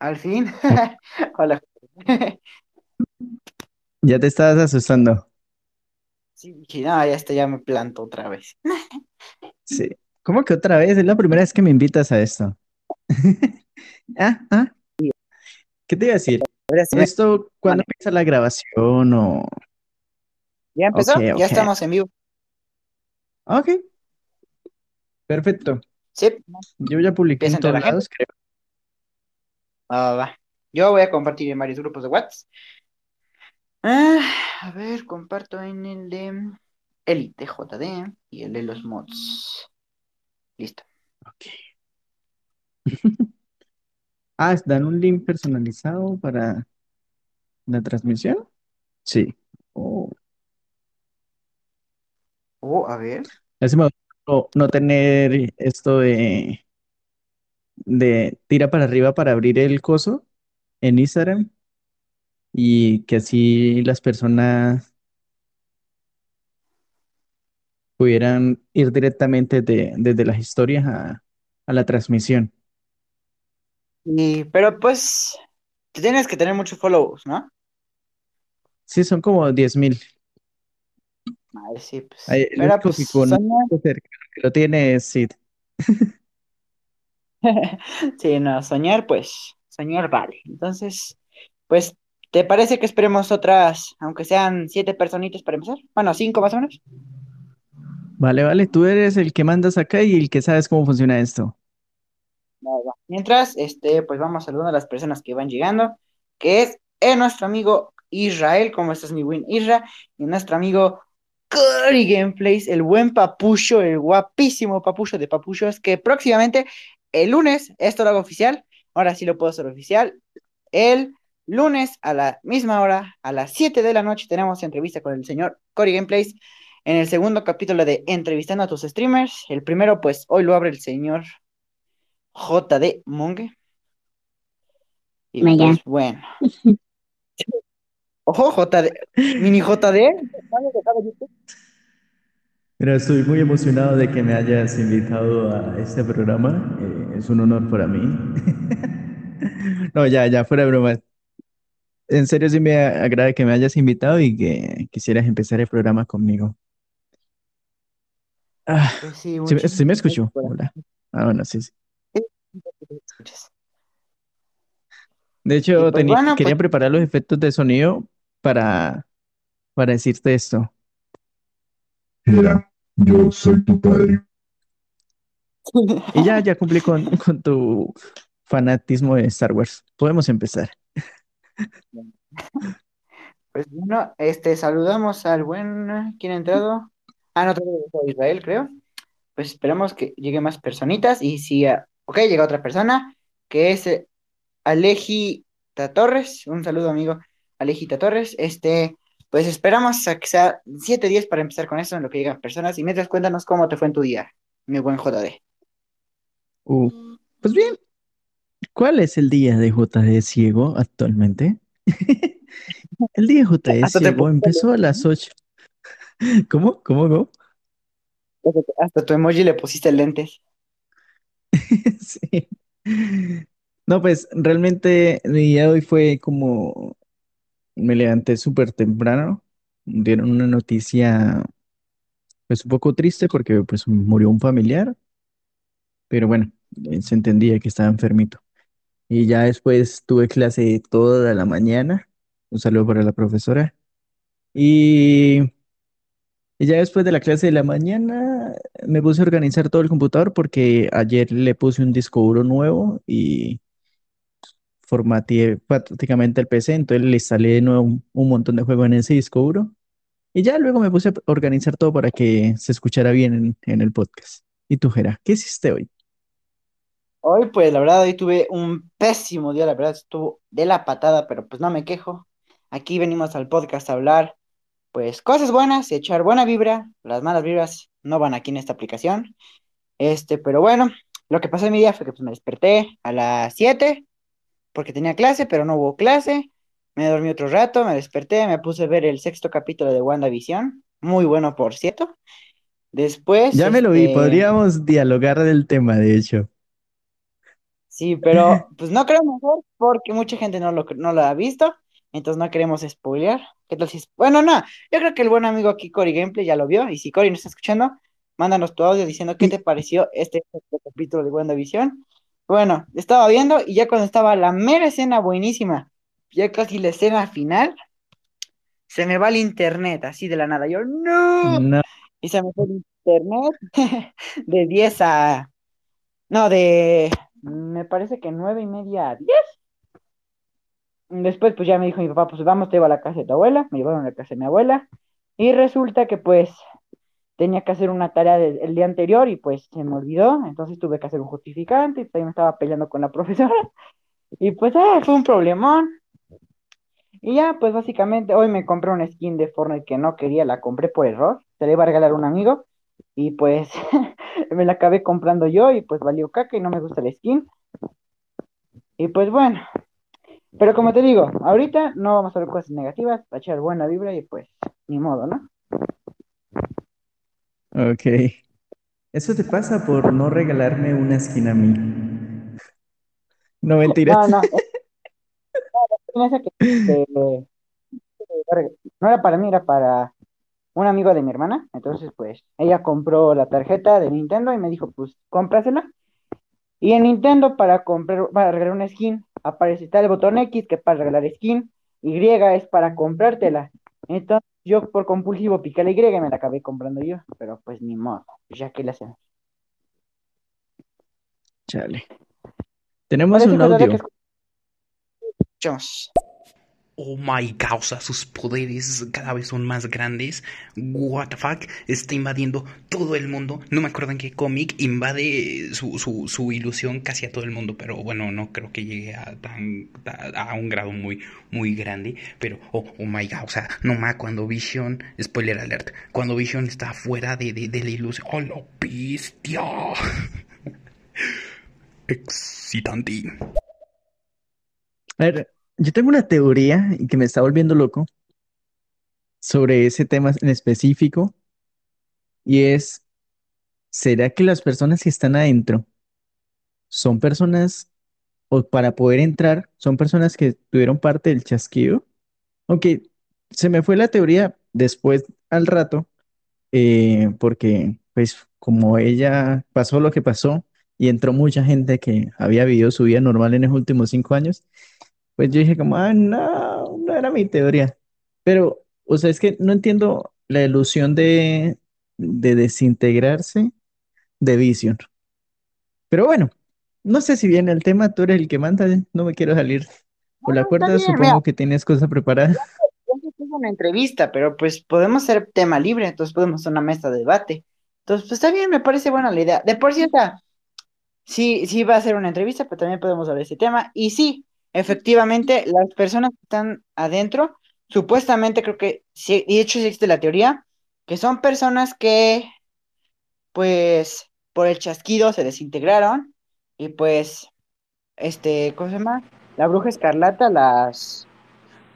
Al fin. Hola. Ya te estabas asustando. Sí, dije, no, ya está, ya me planto otra vez. Sí. ¿Cómo que otra vez? Es la primera vez que me invitas a esto. Ah, ah. ¿Qué te iba a decir? ¿Esto cuándo empieza la grabación o...? ¿Ya empezó? Ya estamos en vivo. Ok, perfecto. Sí, Yo ya publiqué en todos lados, creo. Va, va, va. Yo voy a compartir en varios grupos de WhatsApp. Ah, a ver, comparto en el de Elite JD y el de los mods. Listo. Ok. Ah, ¿dan un link personalizado para la transmisión? Sí. Oh. Oh, a ver. No, no tener esto de, de tira para arriba para abrir el coso en Instagram y que así las personas pudieran ir directamente de- desde las historias a, a la transmisión. Y, pero pues, tienes que tener muchos follows, ¿no? Sí, son como 10.000. A ver, sí, pues. Ay, El Pero único pues, cercano que lo tiene es Sid. Sí, no, soñar, pues, soñar vale. Entonces, pues, ¿te parece que esperemos otras, aunque sean siete personitas para empezar? Bueno, cinco más o menos. Vale, vale, tú eres el que mandas acá y el que sabes cómo funciona esto. Mientras, este, pues vamos saludando a las personas que van llegando, que es eh, nuestro amigo Israel, ¿cómo estás, mi buen Isra? Y nuestro amigo Cory Gameplays, el buen papucho, el guapísimo papucho de papuchos, que próximamente, el lunes, esto lo hago oficial, ahora sí lo puedo hacer oficial, el lunes a la misma hora, a las 7 de la noche, tenemos entrevista con el señor Cory Gameplays en el segundo capítulo de Entrevistando a tus streamers. El primero, pues hoy lo abre el señor JD Monge. Y pues bueno. Ojo, JD, mini JD. Pero estoy muy emocionado de que me hayas invitado a este programa. eh, es un honor para mí. No, ya, ya, fuera de broma. En serio, sí me agrada que me hayas invitado y que quisieras empezar el programa conmigo. Ah, Pues sí, ¿sí, me- muchísimas sí me gracias escuchó? por Hola. Ah, bueno, sí, sí. De Y hecho, pues teni- bueno, pues quería preparar los efectos de sonido para, para decirte esto. Mira, yo soy tu padre. Y ya, ya cumplí con, con tu fanatismo de Star Wars. Podemos empezar. Pues bueno, este, saludamos al buen, ¿quién ha entrado? Ah, no, todavía Israel, creo. Pues esperamos que llegue más personitas y si, ah, ok, llega otra persona, que es eh, Alejita Torres, un saludo amigo, Alejita Torres, este, pues esperamos a que sea 7 días para empezar con eso en lo que llegan personas y mientras cuéntanos cómo te fue en tu día, mi buen JD. Uh, pues bien, ¿cuál es el día de JD Ciego actualmente? El día de JD Hasta Ciego empezó a las 8. ¿Cómo? ¿Cómo? ¿Cómo? hasta tu emoji le pusiste lentes. Sí. No, pues realmente mi día de hoy fue como me levanté súper temprano. Dieron una noticia pues un poco triste porque pues murió un familiar, pero bueno, eh, se entendía que estaba enfermito. Y ya después tuve clase toda la mañana. Un saludo para la profesora. Y, y ya después de la clase de la mañana me puse a organizar todo el computador porque ayer le puse un disco duro nuevo y formateé prácticamente el PC, entonces le instalé de nuevo un, un montón de juegos en ese disco duro. Y ya luego me puse a organizar todo para que se escuchara bien en, en el podcast. ¿Y tú, Jera, qué hiciste hoy? Hoy, pues la verdad, hoy tuve un pésimo día, la verdad, estuvo de la patada, pero pues no me quejo. Aquí venimos al podcast a hablar, pues cosas buenas, echar buena vibra, las malas vibras no van aquí en esta aplicación. Este, pero bueno, lo que pasó en mi día fue que pues me desperté a las 7 porque tenía clase, pero no hubo clase. Me dormí otro rato, me desperté, me puse a ver el sexto capítulo de WandaVision, muy bueno por cierto. Después, Ya me lo vi, este, podríamos dialogar del tema, de hecho. Sí, pero pues no creo mejor porque mucha gente no lo, no lo ha visto, entonces no queremos spoilear. ¿Qué tal si es- Bueno, no, yo creo que el buen amigo aquí, Cory Gameplay, ya lo vio, y si Cory no está escuchando, mándanos tu audio diciendo qué te pareció este, este capítulo de WandaVision. Bueno, estaba viendo y ya cuando estaba la mera escena buenísima, ya casi la escena final, se me va el internet así de la nada. Yo, no, No, y se me fue el internet de 10 a... No, de... Me parece que nueve y media a 10. Después pues ya me dijo mi papá, pues vamos, te llevo a la casa de tu abuela. Me llevaron a la casa de mi abuela. Y resulta que pues tenía que hacer una tarea el día anterior y pues se me olvidó. Entonces tuve que hacer un justificante y también me estaba peleando con la profesora. Y pues ah, fue un problemón. Y ya, pues básicamente hoy me compré una skin de Fortnite que no quería, la compré por error. Se la iba a regalar a un amigo. Y pues me la acabé comprando yo y pues valió caca y no me gusta la skin. Y pues bueno, pero como te digo, ahorita no vamos a ver cosas negativas, para echar buena vibra y pues ni modo, ¿no? Ok. Eso te pasa por no regalarme una esquina a mí. No, mentira. No, no, es esa que, que- no era para mí, era para un amigo de mi hermana. Entonces, pues, ella compró la tarjeta de Nintendo y me dijo, pues, cómprasela. Y en Nintendo, para comprar, para regalar una skin, aparece está el botón X, que es para regalar skin, Y es para comprártela. Entonces, yo por compulsivo piqué la Y y me la acabé comprando yo. Pero pues ni modo, ya que la hacemos. Chale. Tenemos Parece un de audio. que escuchamos. Oh my sea, sus poderes cada vez son más grandes. What the fuck, está invadiendo todo el mundo. No me acuerdo en qué cómic invade su, su, su ilusión casi a todo el mundo, pero bueno, no creo que llegue a tan a, un grado muy muy grande. Pero oh, oh my sea, no más cuando Vision, spoiler alert, cuando Vision está fuera de, de, de la ilusión. ¡Oh, la bestia! Excitante. A ver, yo tengo una teoría y que me está volviendo loco sobre ese tema en específico y es, ¿será que las personas que están adentro son personas, o para poder entrar, son personas que tuvieron parte del chasquido? Aunque se me fue la teoría después al rato, eh, porque pues como ella pasó lo que pasó y entró mucha gente que había vivido su vida normal en los últimos cinco años, pues yo dije como, ah, no, no era mi teoría. Pero, o sea, es que no entiendo la ilusión de, de desintegrarse de Vision. Pero bueno, no sé si viene el tema, tú eres el que manda, no me quiero salir por la cuerda, bien, mira, supongo que tienes cosas preparadas. yo es una entrevista, pero pues podemos hacer tema libre, entonces podemos hacer una mesa de debate. Entonces, pues está bien, me parece buena la idea. De por cierto, sí, sí va a ser una entrevista, pero también podemos hablar de ese tema. Y sí, efectivamente, las personas que están adentro, supuestamente creo que, sí, y de hecho existe la teoría, que son personas que, pues, por el chasquido se desintegraron y pues, este, ¿cómo se llama? La bruja escarlata las,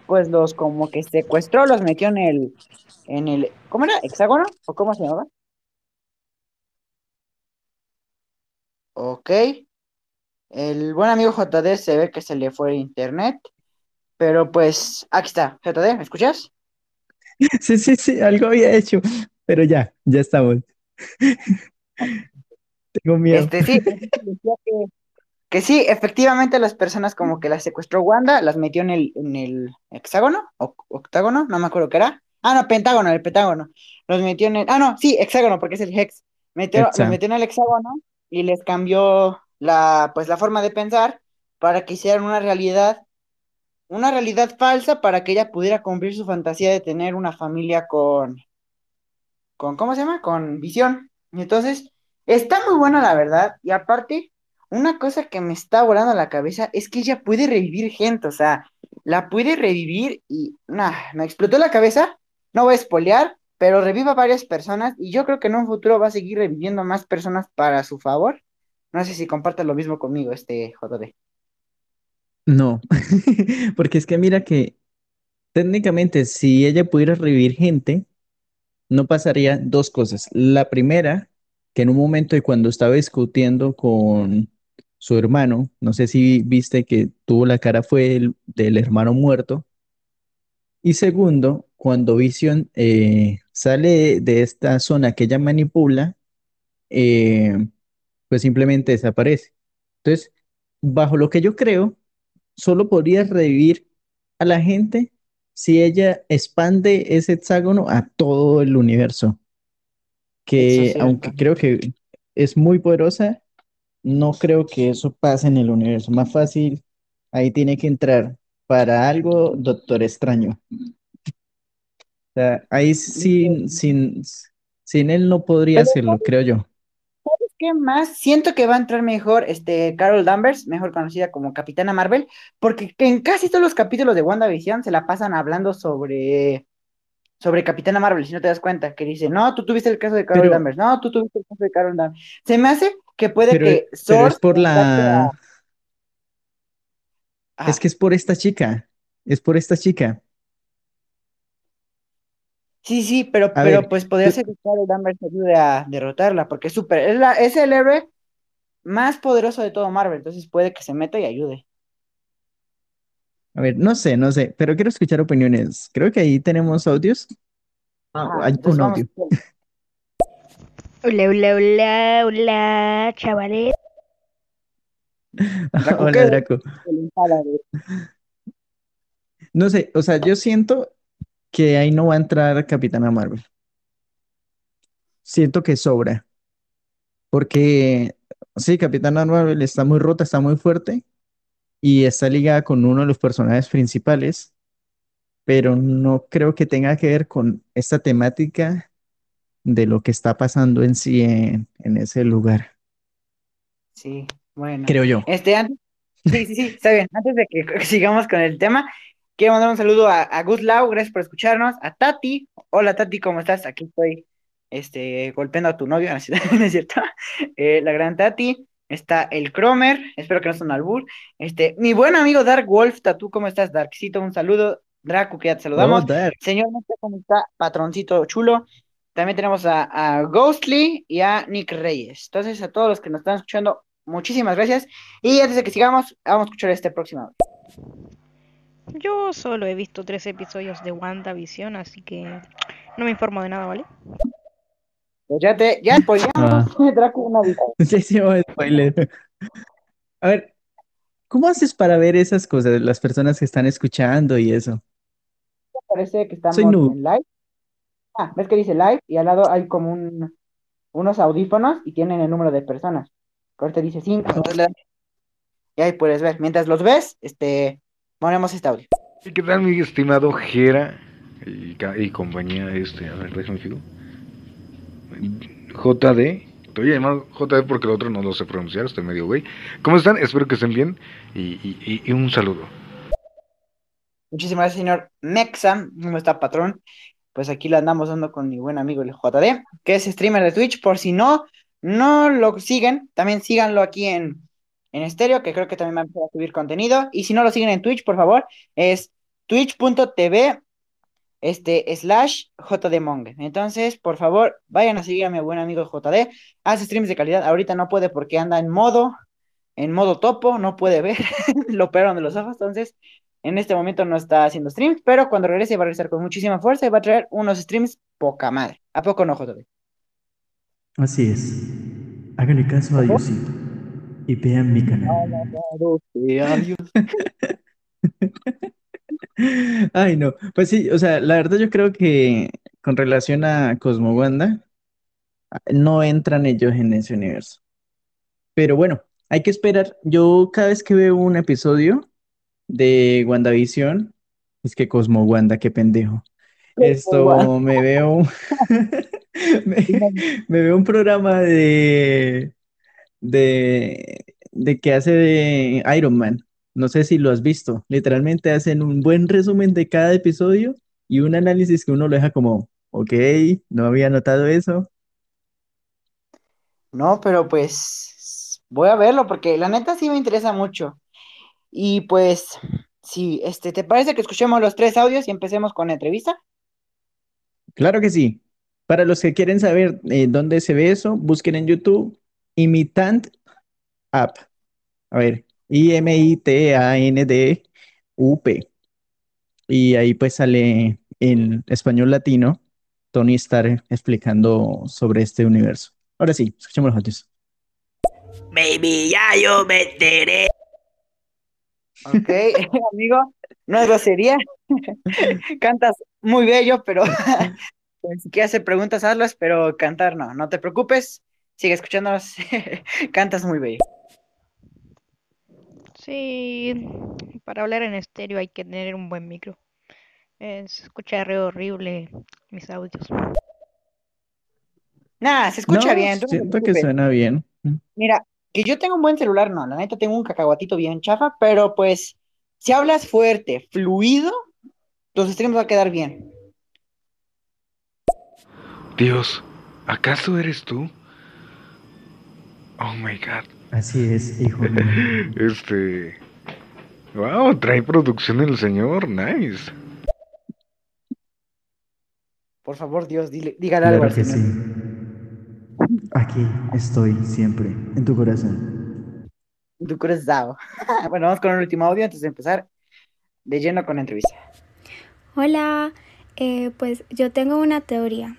pues los como que secuestró, los metió en el, en el, ¿cómo era? ¿Hexágono? ¿O cómo se llamaba? Ok. El buen amigo JD se ve que se le fue internet, pero pues aquí está. JD, ¿me escuchas? Sí, sí, sí, algo había hecho, pero ya, ya estamos. Tengo miedo. Este sí, que, que sí, efectivamente las personas como que las secuestró Wanda, las metió en el, en el hexágono, o octágono, no me acuerdo qué era. Ah, no, pentágono, el pentágono. Los metió en el, ah, no, sí, hexágono, porque es el hex. Metió, los metió en el hexágono y les cambió la, pues la forma de pensar para que hicieran una realidad, una realidad falsa para que ella pudiera cumplir su fantasía de tener una familia con, con, ¿cómo se llama? Con visión. Y entonces, está muy buena la verdad. Y aparte, una cosa que me está volando la cabeza es que ella puede revivir gente, o sea, la puede revivir y, nah, me explotó la cabeza. No voy a espolear, pero reviva varias personas y yo creo que en un futuro va a seguir reviviendo más personas para su favor. No sé si compartes lo mismo conmigo, este JD. No, porque es que mira que técnicamente si ella pudiera revivir gente, no pasaría dos cosas. La primera, que en un momento de cuando estaba discutiendo con, su hermano, no sé si viste que tuvo la cara fue el- del hermano muerto. Y segundo, cuando Vision eh, sale de esta zona que ella manipula, eh, pues simplemente desaparece. Entonces, bajo lo que yo creo, solo podría revivir a la gente si ella expande ese hexágono a todo el universo, es que aunque creo que es muy poderosa, no creo que eso pase en el universo. Más fácil, ahí tiene que entrar para algo Doctor Extraño. O sea, ahí sin, sin, sin él no podría hacerlo, creo yo. ¿Sabes qué más? Siento que va a entrar mejor este Carol Danvers, mejor conocida como Capitana Marvel, porque en casi todos los capítulos de WandaVision se la pasan hablando sobre, sobre Capitana Marvel, si no te das cuenta, que dice, no, tú tuviste el caso de Carol Pero, Danvers, no, tú tuviste el caso de Carol Danvers. Se me hace que puede pero, que pero es por la, es Ajá. que es por esta chica, es por esta chica. Sí, sí, pero, A pero ver, pues podría tú, ser que Carol Danvers ayude a derrotarla, porque es súper, es, la- es el héroe más poderoso de todo Marvel, entonces puede que se meta y ayude. a ver, no sé, no sé, pero quiero escuchar opiniones. Creo que ahí tenemos audios. Ah, hay un audio. Hola, hola, hola, hola, chavales. Draco, Hola. Draco. No sé, o sea, yo siento que ahí no va a entrar Capitana Marvel. Siento que sobra, porque sí, Capitana Marvel está muy rota, está muy fuerte y está ligada con uno de los personajes principales, pero no creo que tenga que ver con esta temática de lo que está pasando en sí en, en ese lugar, Sí, bueno. creo yo. Este, antes, sí, sí, sí, está bien. Antes de que sigamos con el tema, quiero mandar un saludo a, a Gus Lau, gracias por escucharnos, a Tati, hola Tati, ¿cómo estás? Aquí estoy, este, golpeando a tu novio, no es cierto. Eh, la gran Tati, está el Cromer, espero que no sea un albur, este, mi buen amigo Dark Wolf, Tatu, ¿cómo estás, Darkcito? Un saludo, Draco, que ya te saludamos, señor, cómo está, patroncito chulo, también tenemos a, a Ghostly y a Nick Reyes. Entonces, a todos los que nos están escuchando, muchísimas gracias. Y antes de que sigamos, vamos a escuchar este próximo. Yo solo he visto tres episodios de WandaVision, así que no me informo de nada, ¿vale? Pues ya te, ya spoileamos, Ah, Draco, una vez. ya hicimos spoiler. A ver, ¿cómo haces para ver esas cosas, las personas que están escuchando y eso? Parece que estamos en live. Ah, ves que dice live y al lado hay como un, unos audífonos y tienen el número de personas. Ahorita dice 5, entonces le das y ahí puedes ver. Mientras los ves, este, ponemos este audio. ¿Y qué tal, mi estimado Jera y, compañía? Este, a ver, déjame fijo. JD. Te voy a llamar JD porque el otro no lo sé pronunciar, estoy medio güey. ¿Cómo están? Espero que estén bien y, y- y- y un saludo. Muchísimas gracias, señor Mexa, ¿cómo está, patrón? Pues aquí lo andamos dando con mi buen amigo el JD, que es streamer de Twitch. Por si no, no lo siguen, también síganlo aquí en, en estéreo, que creo que también va a empezar a subir contenido. Y si no lo siguen en Twitch, por favor, es twitch.tv este, slash JDmonge. Entonces, por favor, vayan a seguir a mi buen amigo JD. Hace streams de calidad. Ahorita no puede porque anda en modo, en modo topo, no puede ver. Lo operaron de los ojos. Entonces, en este momento no está haciendo streams, pero cuando regrese va a regresar con muchísima fuerza y va a traer unos streams poca madre. ¿A poco no, JD? Así es. Háganle caso a Diosito y vean mi canal. Adiós. Ay, no. Pues sí, o sea, la verdad yo creo que con relación a Cosmo Wanda, no entran ellos en ese universo. Pero bueno, hay que esperar. Yo cada vez que veo un episodio de WandaVision, es que Cosmo Wanda, qué pendejo. Esto me veo, me, me veo un programa de, de, de que hace de Iron Man. No sé si lo has visto. Literalmente hacen un buen resumen de cada episodio y un análisis que uno lo deja como, ok, no había notado eso. No, pero pues voy a verlo porque la neta sí me interesa mucho. Y pues, sí, este, ¿te parece que escuchemos los tres audios y empecemos con la entrevista? Claro que sí. Para los que quieren saber eh, dónde se ve eso, busquen en YouTube Imitant App. A ver, I-M-I-T-A-N-D-U-P. Y ahí pues sale en español latino Tony Stark explicando sobre este universo. Ahora sí, escuchemos los audios. Baby, ya yo me enteré. Ok, amigo, no es grosería. Cantas muy bello, pero si quieres hacer preguntas, hazlas, pero cantar no. No te preocupes, sigue escuchándonos. Cantas muy bello. Sí, para hablar en estéreo hay que tener un buen micro. Se escucha re horrible mis audios. Nada, se escucha No, bien. no siento que suena bien. Mira, que yo tengo un buen celular, no, la neta tengo un cacahuatito bien chafa, pero pues si hablas fuerte, fluido, tus streams va a quedar bien. Dios, ¿acaso eres tú? Oh my god. Así es, hijo mío. Este. Wow, trae producción el señor, nice. Por favor, Dios, dile, dígale algo Claro al que señor. sí. Aquí estoy siempre, en tu corazón. Tu cruzado. Bueno, vamos con el último audio antes de empezar de lleno con la entrevista. Hola, eh, pues yo tengo una teoría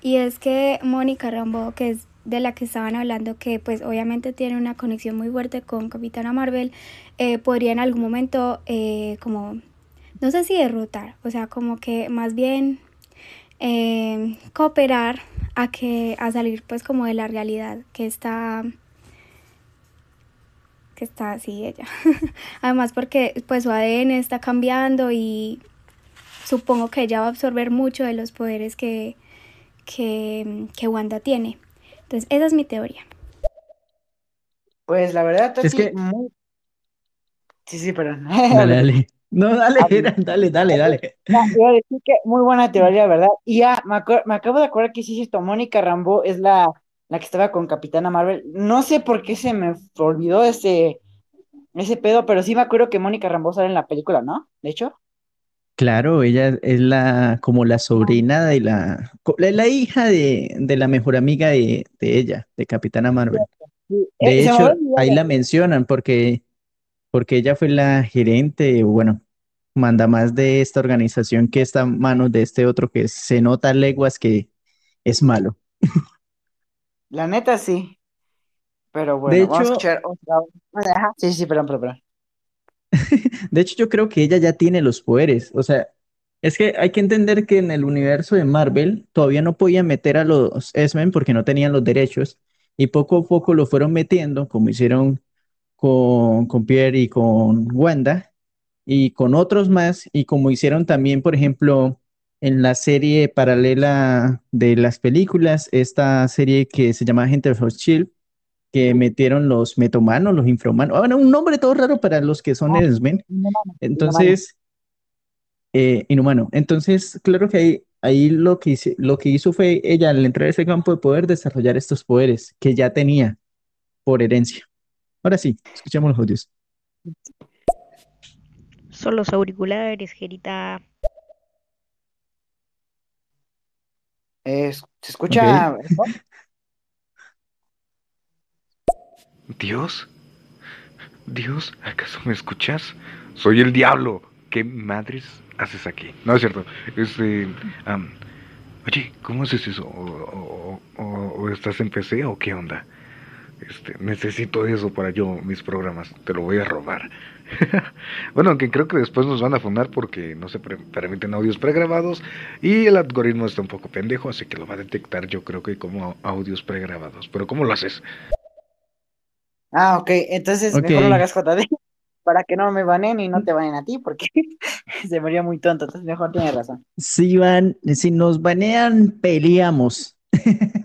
y es que Mónica Rambeau, que es de la que estaban hablando, que pues obviamente tiene una conexión muy fuerte con Capitana Marvel, eh, podría en algún momento eh, como, no sé si derrotar, o sea, como que más bien eh, cooperar a que a salir pues como de la realidad que está que está así ella. Además porque pues su ADN está cambiando y supongo que ella va a absorber mucho de los poderes que, que, que Wanda tiene. Entonces, esa es mi teoría. Pues la verdad, Tati, Es que- muy... Sí, sí, perdón. Dale, dale. No, dale, dale, dale, dale. No, iba a decir que muy buena teoría, ¿verdad? Y ya, me, acuer- me acabo de acordar que sí, es esto, Mónica Rambeau es la, la que estaba con Capitana Marvel. No sé por qué se me olvidó ese, ese pedo, pero sí me acuerdo que Mónica Rambeau sale en la película, ¿no? De hecho. Claro, ella es la, como la sobrina de la, la, hija de, de la mejor amiga de, de ella, de Capitana Marvel. De eh, había hecho, ahí la mencionan porque, porque ella fue la gerente, bueno, manda más de esta organización que está en manos de este otro que se nota a leguas que es malo. La neta sí. Pero De bueno, vamos a hecho- escuchar otra. Ajá, Sí, sí, perdón, perdón, perdón. De hecho, yo creo que ella ya tiene los poderes. O sea, es que hay que entender que en el universo de Marvel todavía no podían meter a los X-Men porque no tenían los derechos y poco a poco lo fueron metiendo, como hicieron con, con Pierre y con Wanda y con otros más y como hicieron también, por ejemplo, en la serie paralela de las películas, esta serie que se llama Agente of Shield, que metieron los metomanos, los infrahumanos, ah, bueno, un nombre todo raro para los que son Ah, X-Men. inhumano, Entonces, eh, inhumano. Entonces, claro que ahí, ahí lo que hice- lo que hizo fue ella al entrar a ese campo de poder desarrollar estos poderes que ya tenía por herencia. Ahora sí, escuchemos los audios. Son los auriculares, Gerita. Eh, ¿se escucha? Dios. Dios, ¿acaso me escuchas? Soy el diablo. ¿Qué madres haces aquí? No es cierto. Este. oye, ¿cómo haces eso? ¿O, o- estás en PC o qué onda? Este, necesito eso para yo, mis programas. Te lo voy a robar. bueno, aunque creo que después nos van a fundar porque no se permiten audios pregrabados y el algoritmo está un poco pendejo, así que lo va a detectar yo creo que como audios pregrabados. Pero ¿cómo lo haces? Ah, ok, entonces mejor no lo hagas JD para que no me banen y no te banen a ti, porque se me haría muy tonto, entonces mejor tienes razón. Si van, si nos banean, peleamos.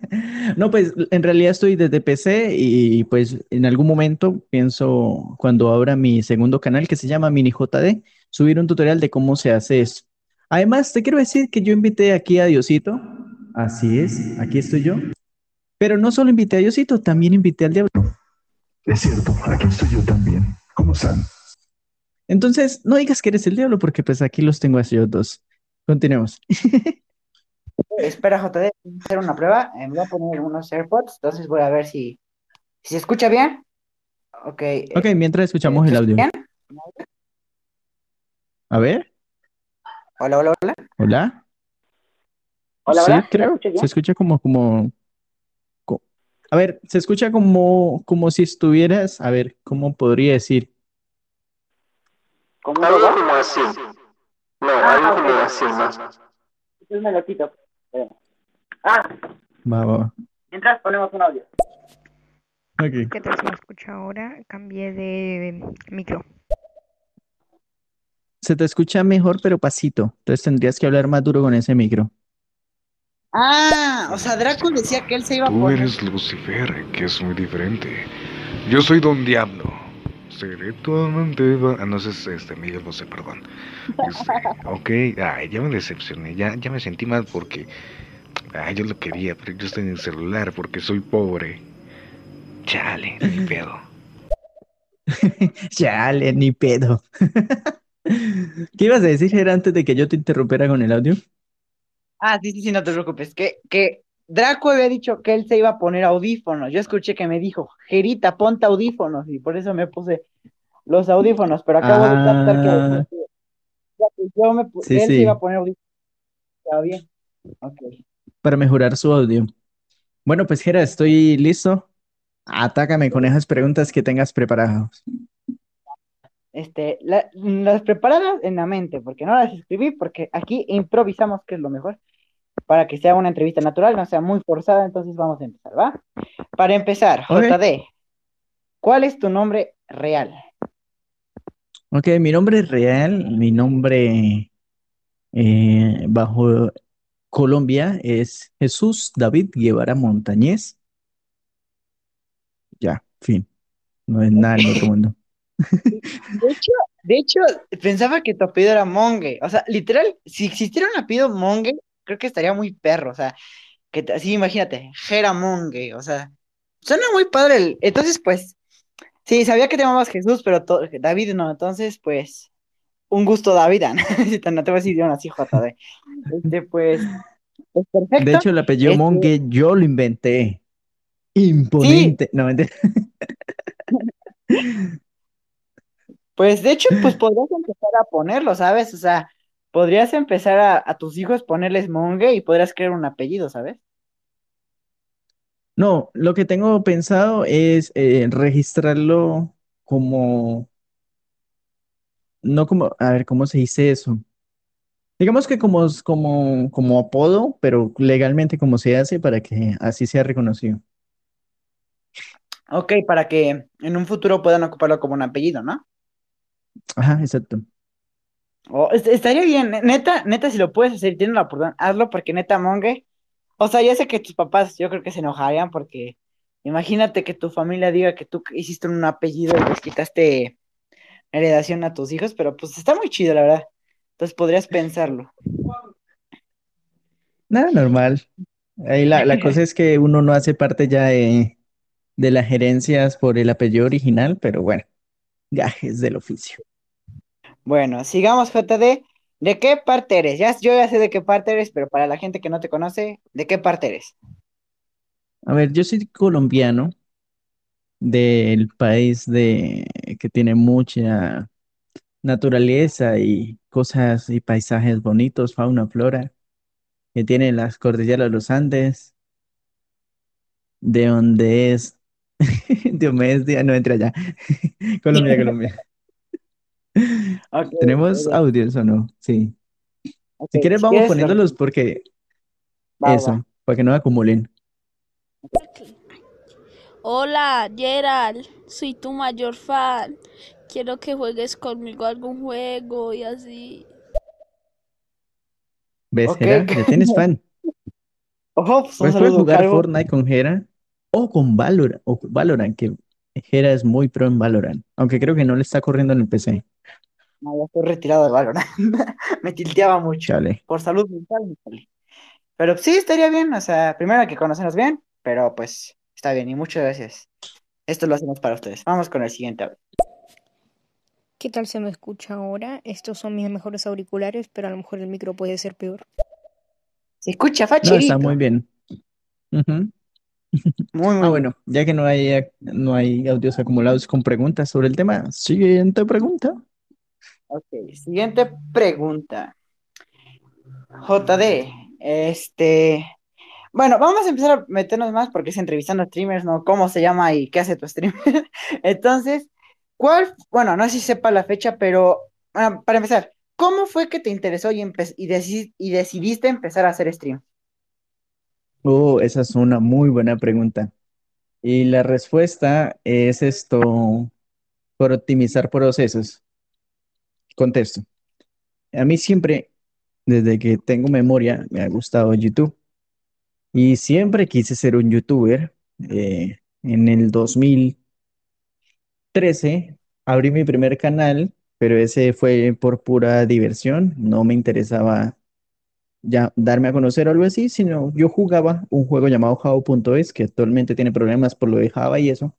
No, pues en realidad estoy desde PC y pues en algún momento pienso cuando abra mi segundo canal que se llama Mini JD, subir un tutorial de cómo se hace eso. Además, te quiero decir que yo invité aquí a Diosito, Así es, aquí estoy yo. pero no solo invité a Diosito, también invité al diablo. Es cierto, aquí estoy yo también. ¿Cómo están? Entonces, no digas que eres el diablo porque pues aquí los tengo a ellos dos. Continuemos. Espera, JD, voy a hacer una prueba, eh, me voy a poner unos AirPods, entonces voy a ver si, si se escucha bien. Ok. eh, Ok, mientras escuchamos ¿se el audio. escuchan? A ver, Hola, hola, hola. hola. Hola, Sí, hola. ¿Me creo. bien? Se escucha como, como, co- a ver, se escucha como, como si estuvieras, a ver, ¿cómo podría decir? ¿Como un robot? como así. No, Ah, algo ok. como así más. Entonces me lo quito. Ah, Va, va, va. mientras ponemos un audio. Ok. ¿Qué tal se me escucha ahora? Cambié de micro. Se te escucha mejor, pero pasito. Entonces tendrías que hablar más duro con ese micro. Ah, o sea, Draco decía que él se iba a Tú poner. eres Lucifer, que es muy diferente. Yo soy Don Diablo. Seré tu amante. Ah, no, es este, Miguel Bosé, perdón. Este, ok, ay, ya me decepcioné. Ya, ya me sentí mal porque. Ay, yo lo quería, pero yo estoy en el celular porque soy pobre. Chale, ni pedo. Chale, ni pedo. ¿Qué ibas a decir, Jera, antes de que yo te interrumpiera con el audio? Ah, sí, sí, sí, no te preocupes. Que, que Draco había dicho que él se iba a poner audífonos. Yo escuché que me dijo, Gerita, ponte audífonos. Y por eso me puse los audífonos. Pero acabo de captar que, Ah, que yo me, sí, él se iba a poner audífonos. ¿Está bien? Ok. para mejorar su audio. Bueno, pues Jera, estoy listo. Atácame con esas preguntas que tengas preparadas. Este, la- las preparadas en la mente, porque no las escribí, porque aquí improvisamos, que es lo mejor, para que sea una entrevista natural, no sea muy forzada, entonces vamos a empezar, ¿va? Para empezar, Ok. JD, ¿cuál es tu nombre real? Ok, mi nombre es real, mi nombre eh, bajo Colombia es Jesús David Guevara Montañez. Ya, fin. No es nada del otro mundo. De hecho, de hecho, pensaba que tu apellido era Monge, o sea, literal, si existiera un apellido Monge, creo que estaría muy perro, o sea, que así imagínate, Jera Monge, o sea, suena muy padre el, entonces pues, sí, sabía que te llamabas Jesús, pero to- David no, entonces pues, un gusto David, ah, no te voy a decir así, JD, este pues, pues De hecho, el apellido este, Monge yo lo inventé. sí, Imponente. No, mentira. pues de hecho, pues podrías empezar a ponerlo, ¿sabes? O sea, podrías empezar a, a tus hijos ponerles Monge y podrías crear un apellido, ¿sabes? No, lo que tengo pensado es eh, registrarlo como, no como, a ver, ¿cómo se dice eso? Digamos que como, como, como apodo, pero legalmente como se hace para que así sea reconocido. Ok, para que en un futuro puedan ocuparlo como un apellido, ¿no? Ajá, exacto. O est- estaría bien, ne- neta, neta, si lo puedes hacer tienes la oportunidad, hazlo porque neta, Monge. O sea, ya sé que tus papás, yo creo que se enojarían porque imagínate que tu familia diga que tú hiciste un apellido y les quitaste heredación a tus hijos, pero pues está muy chido, la verdad. Entonces podrías pensarlo. Nada, normal. Ahí la, la cosa es que uno no hace parte ya de, de las gerencias por el apellido original, pero bueno, gajes del oficio. Bueno, sigamos, JD. ¿De qué parte eres? Ya, yo ya sé de qué parte eres, pero para la gente que no te conoce, ¿de qué parte eres? A ver, yo soy colombiano del país de que tiene mucha naturaleza y cosas y paisajes bonitos, fauna, flora, que tiene las cordilleras de los Andes, de donde es, es, de- no entra allá, Colombia, Colombia. ¿Tenemos ok, audios o no? Sí. Si quieres, vamos quieres, poniéndolos porque va, va. eso, para que no acumulen. Hola, Gerald, soy tu mayor fan. Quiero que juegues conmigo algún juego y así. ¿Ves? Ya tienes fan. Ojo, puedes saludo, jugar. Fortnite con Jera o con Valorant, o Valorant, que Jera es muy pro en Valorant, aunque creo que no le está corriendo en el PC. No, ya estoy retirado de Valorant. Me tilteaba mucho. Chale. Por salud mental. Pero sí, estaría bien. O sea, primero hay que conocernos bien, pero pues está bien. Y muchas gracias. Esto lo hacemos para ustedes. Vamos con el siguiente audio. ¿Qué tal se me escucha ahora? Estos son mis mejores auriculares, pero a lo mejor el micro puede ser peor. Se escucha No, está facherito. muy bien. Muy, muy Ah, bueno, ya que no hay, no hay audios acumulados con preguntas sobre el tema, siguiente pregunta. Ok, siguiente pregunta. JD, este, bueno, vamos a empezar a meternos más porque es entrevistando a streamers, ¿no? ¿Cómo se llama y qué hace tu streamer? Entonces, ¿cuál, bueno, no sé si sepa la fecha, pero bueno, para empezar, ¿cómo fue que te interesó y, empe- y, deci- y decidiste empezar a hacer stream? Oh, esa es una muy buena pregunta. Y la respuesta es esto, por optimizar procesos. Contesto. A mí siempre, desde que tengo memoria, me ha gustado YouTube. Y siempre quise ser un youtuber. Eh, en el 2013 abrí mi primer canal, pero ese fue por pura diversión. No me interesaba ya darme a conocer o algo así, sino yo jugaba un juego llamado Jao.es, que actualmente tiene problemas por lo de Java y eso,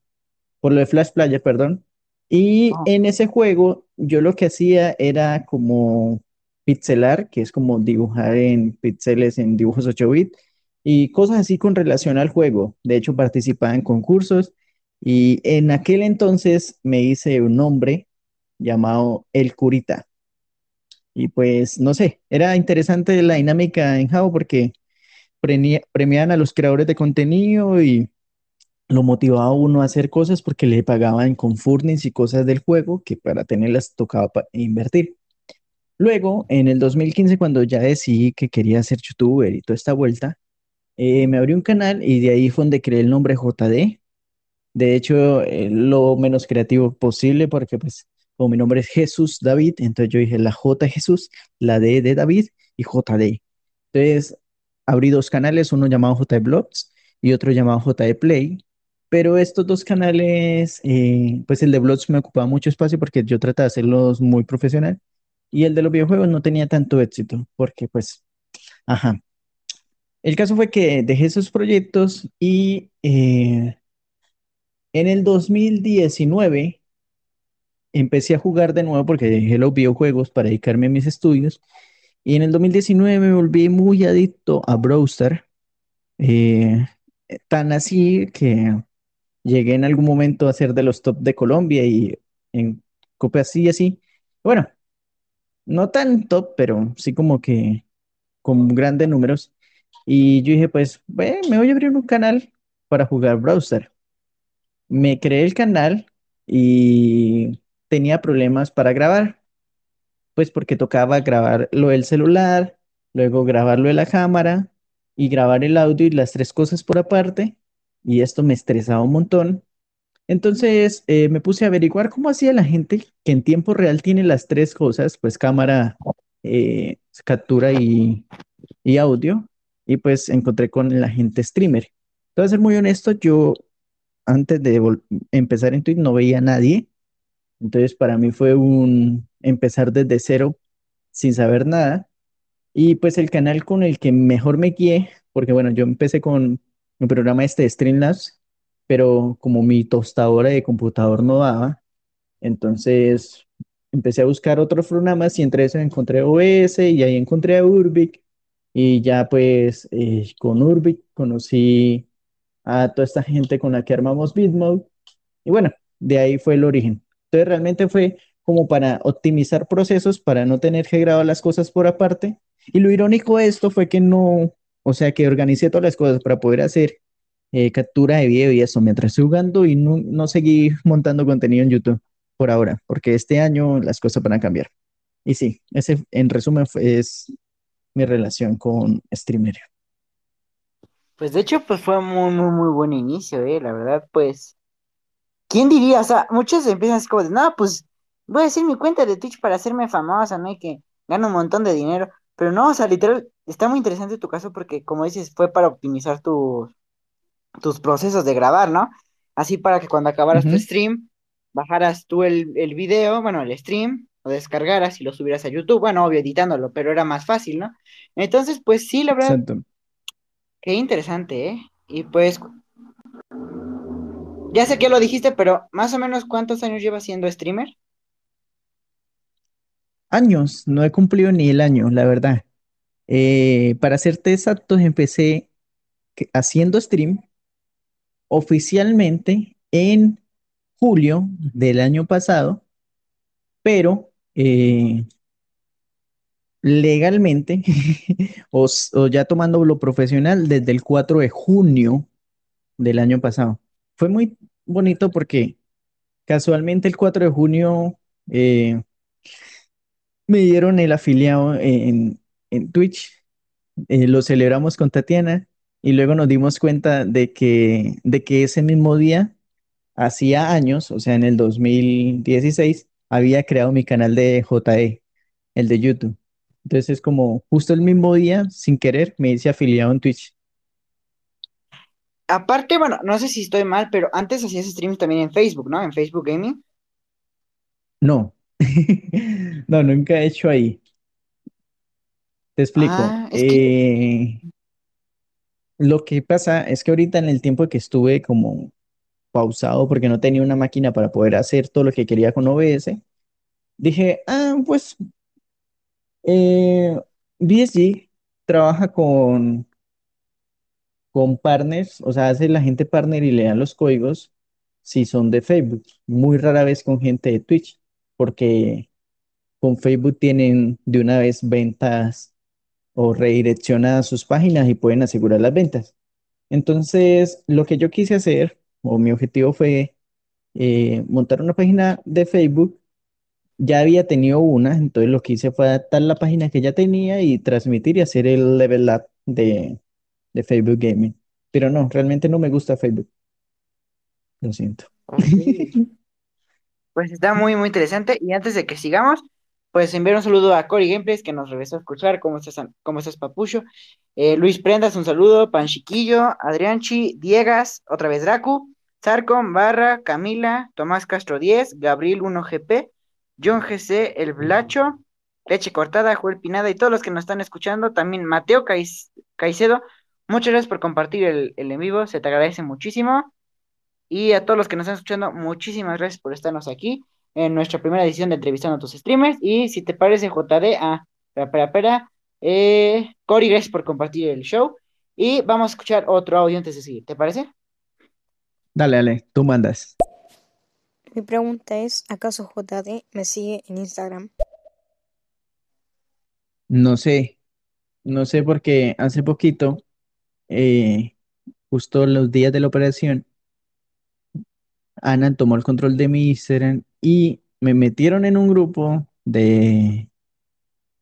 por lo de Flash Player, perdón. Y Ah. en ese juego yo lo que hacía era como pixelar, que es como dibujar en píxeles en dibujos 8 bit y cosas así con relación al juego. De hecho, participaba en concursos y en aquel entonces me hice un nombre llamado El Curita. Y pues, no sé, era interesante la dinámica en Jao porque premia- premiaban a los creadores de contenido y lo motivaba uno a hacer cosas porque le pagaban con furnis y cosas del juego que para tenerlas tocaba invertir. Luego, en el 2015, cuando ya decidí que quería ser youtuber y toda esta vuelta, eh, me abrí un canal y de ahí fue donde creé el nombre JD. De hecho, eh, lo menos creativo posible porque pues como mi nombre es Jesús David, entonces yo dije la J Jesús, la D de David y JD. Entonces abrí dos canales, uno llamado JD Blogs y otro llamado JD Play. Pero estos dos canales, eh, pues el de Blogs me ocupaba mucho espacio porque yo trataba de hacerlos muy profesional y el de los videojuegos no tenía tanto éxito porque pues, ajá. El caso fue que dejé esos proyectos y eh, en el 2019 empecé a jugar de nuevo porque dejé los videojuegos para dedicarme a mis estudios. Y en el 2019 me volví muy adicto a Brawl Stars, eh, tan así que llegué en algún momento a ser de los top de Colombia y en Copa así y así. Bueno, no tan top, pero sí como que con grandes números. Y yo dije, pues, me voy a abrir un canal para jugar Brawl Stars. Me creé el canal y tenía problemas para grabar, pues porque tocaba grabar lo del celular, luego grabarlo de la cámara y grabar el audio y las tres cosas por aparte. Y esto me estresaba un montón. Entonces eh, me puse a averiguar cómo hacía la gente que en tiempo real tiene las tres cosas, pues cámara, eh, captura y, audio. Y pues encontré con la gente streamer. Entonces, ser muy honesto, yo antes de empezar en Twitch no veía a nadie. Entonces para mí fue un empezar desde cero sin saber nada. Y pues el canal con el que mejor me guié, porque bueno, yo empecé con mi programa este de Streamlabs, pero como mi tostadora de computador no daba, entonces empecé a buscar otros programas y entre eso encontré OBS y ahí encontré a Urbic y ya pues eh, con Urbic conocí a toda esta gente con la que armamos Bitmode y bueno, de ahí fue el origen. Entonces realmente fue como para optimizar procesos, para no tener que grabar las cosas por aparte. Y lo irónico de esto fue que no, o sea, que organicé todas las cosas para poder hacer eh, captura de video y eso mientras jugando y no, no seguí montando contenido en YouTube por ahora, porque este año las cosas van a cambiar. Y sí, ese en resumen fue, es mi relación con streamer. Pues de hecho, pues fue muy, muy, muy buen inicio, eh, la verdad, pues, ¿quién diría? O sea, muchos empiezan así como de, no, pues, voy a hacer mi cuenta de Twitch para hacerme famosa, ¿no? Y que gane un montón de dinero, pero no, o sea, literal, está muy interesante tu caso porque, como dices, fue para optimizar tus tus procesos de grabar, ¿no? Así para que cuando acabaras tu stream, bajaras tú el, el video, bueno, el stream, lo descargaras y lo subieras a YouTube, bueno, obvio, editándolo, pero era más fácil, ¿no? Entonces, pues sí, la verdad, Exacto. qué interesante, ¿eh? Y pues, ya sé que lo dijiste, pero más o menos cuántos años llevas siendo streamer? Años, no he cumplido ni el año, la verdad. Eh, para serte exactos, empecé haciendo stream oficialmente en julio del año pasado, pero eh, legalmente o, o ya tomando lo profesional desde el 4 de junio del año pasado. Fue muy bonito porque casualmente el 4 de junio eh, me dieron el afiliado en, Twitch, eh, lo celebramos con Tatiana y luego nos dimos cuenta de que, de que ese mismo día, hacía años, o sea, en el 2016, había creado mi canal de JE, el de YouTube. Entonces es como justo el mismo día, sin querer, me hice afiliado en Twitch. Aparte, bueno, no sé si estoy mal, pero antes hacías streams también en Facebook, ¿no? En Facebook Gaming. No, no, nunca he hecho ahí. Te explico. Ah, es que Eh, lo que pasa es que ahorita en el tiempo que estuve como pausado porque no tenía una máquina para poder hacer todo lo que quería con OBS, dije, ah, pues eh, BSG trabaja con, con partners, o sea, hace la gente partner y le dan los códigos si son de Facebook, muy rara vez con gente de Twitch, porque con Facebook tienen de una vez ventas o redireccionan a sus páginas y pueden asegurar las ventas. Entonces, lo que yo quise hacer, o mi objetivo fue eh, montar una página de Facebook. Ya había tenido una, entonces lo que hice fue adaptar la página que ya tenía y transmitir y hacer el level up de, de Facebook Gaming. Pero no, realmente no me gusta Facebook. Lo siento. Pues está muy, muy interesante. Y antes de que sigamos, pues enviar un saludo a Cory Gameplays que nos regresó a escuchar. ¿Cómo estás, cómo estás, Papucho? Eh, Luis Prendas, un saludo. Panchiquillo, Adrianchi, Diegas, otra vez Dracu, Sarcom, Barra, Camila, Tomás Castro 10, Gabriel 1GP, John GC, El Blacho, Leche Cortada, Joel Pinada y todos los que nos están escuchando. También Mateo Caicedo. Muchas gracias por compartir el, el en vivo. Se te agradece muchísimo. Y a todos los que nos están escuchando, muchísimas gracias por estarnos aquí en nuestra primera edición de Entrevistando a tus streamers. Y si te parece, JD, ah, espera, espera, espera. Eh, Cory, gracias por compartir el show. Y vamos a escuchar otro audio antes de seguir, ¿te parece? Dale, dale, tú mandas. Mi pregunta es, ¿acaso JD me sigue en Instagram? No sé, no sé porque hace poquito, eh, justo los días de la operación, Ana tomó el control de mi Instagram y me metieron en un grupo de,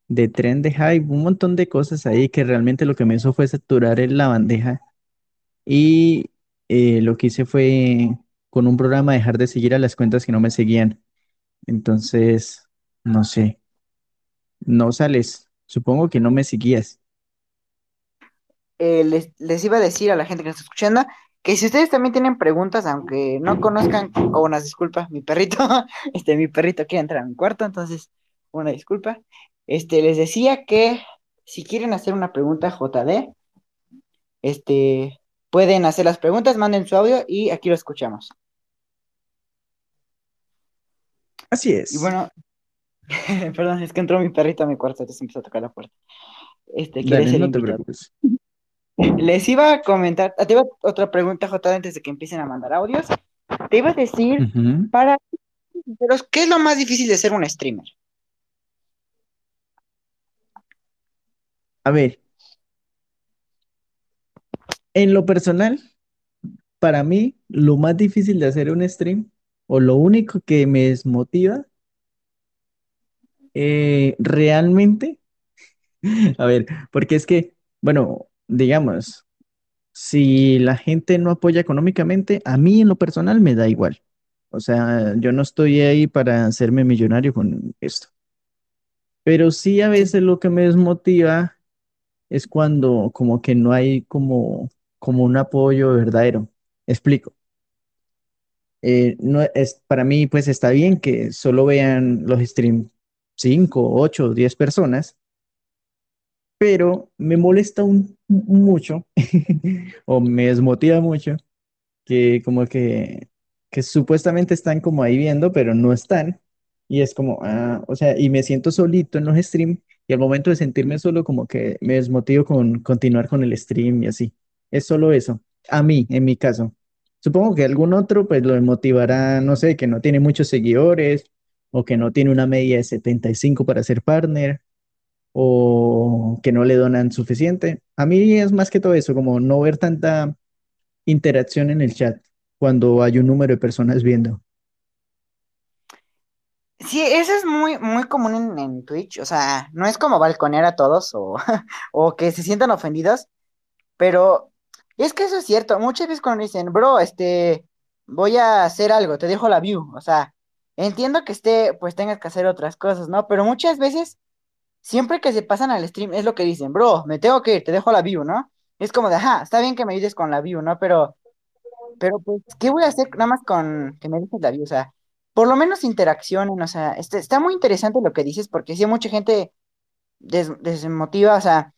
de tren de hype, un montón de cosas ahí que realmente lo que me hizo fue saturar la bandeja y eh, lo que hice fue con un programa dejar de seguir a las cuentas que no me seguían. Entonces, no sé, no sales, supongo que no me seguías. Eh, les, les iba a decir a la gente que nos está escuchando que si ustedes también tienen preguntas, aunque no conozcan, o una disculpa, mi perrito, este, mi perrito quiere entrar a mi cuarto, entonces, una disculpa. Este, les decía que si quieren hacer una pregunta JD, este, pueden hacer las preguntas, manden su audio y aquí lo escuchamos. Así Y es. bueno, perdón, es que entró mi perrito a mi cuarto, entonces empezó a tocar la puerta. Este, Dale, no te preocupes. Les iba a comentar, te iba otra pregunta, JD, antes de que empiecen a mandar audios. Te iba a decir, para, pero ¿qué es lo más difícil de ser un streamer? A ver, en lo personal, para mí, lo más difícil de hacer un stream, o lo único que me desmotiva, eh, realmente, a ver, porque es que, bueno, digamos, si la gente no apoya económicamente, a mí en lo personal me da igual. O sea, yo no estoy ahí para hacerme millonario con esto. Pero sí a veces lo que me desmotiva es cuando como que no hay como, como un apoyo verdadero. Explico. Eh, no es, para mí pues está bien que solo vean los streams 5, 8, 10 personas, pero me molesta un, mucho o me desmotiva mucho que como que, que supuestamente están como ahí viendo, pero no están. Y es como, ah, o sea, y me siento solito en los streams y al momento de sentirme solo como que me desmotivo con continuar con el stream y así. Es solo eso. A mí, en mi caso. Supongo que algún otro pues lo motivará, no sé, que no tiene muchos seguidores o que no tiene una media de 75 para ser partner o que no le donan suficiente. A mí es más que todo eso, como no ver tanta interacción en el chat cuando hay un número de personas viendo. Sí, eso es muy, muy común en, Twitch. O sea, no es como balconear a todos o, o que se sientan ofendidos, pero es que eso es cierto. Muchas veces cuando dicen, bro, este, voy a hacer algo, te dejo la view. O sea, entiendo que esté, pues tengas que hacer otras cosas, ¿no? Pero muchas veces, siempre que se pasan al stream, es lo que dicen, bro, me tengo que ir, te dejo la view, ¿no? Es como de, ajá, está bien que me ayudes con la view, ¿no? Pero, pero pues, ¿qué voy a hacer nada más con que me dejes la view? O sea, por lo menos interaccionen, o sea, este, está muy interesante lo que dices, porque sí, mucha gente des- desmotiva, o sea.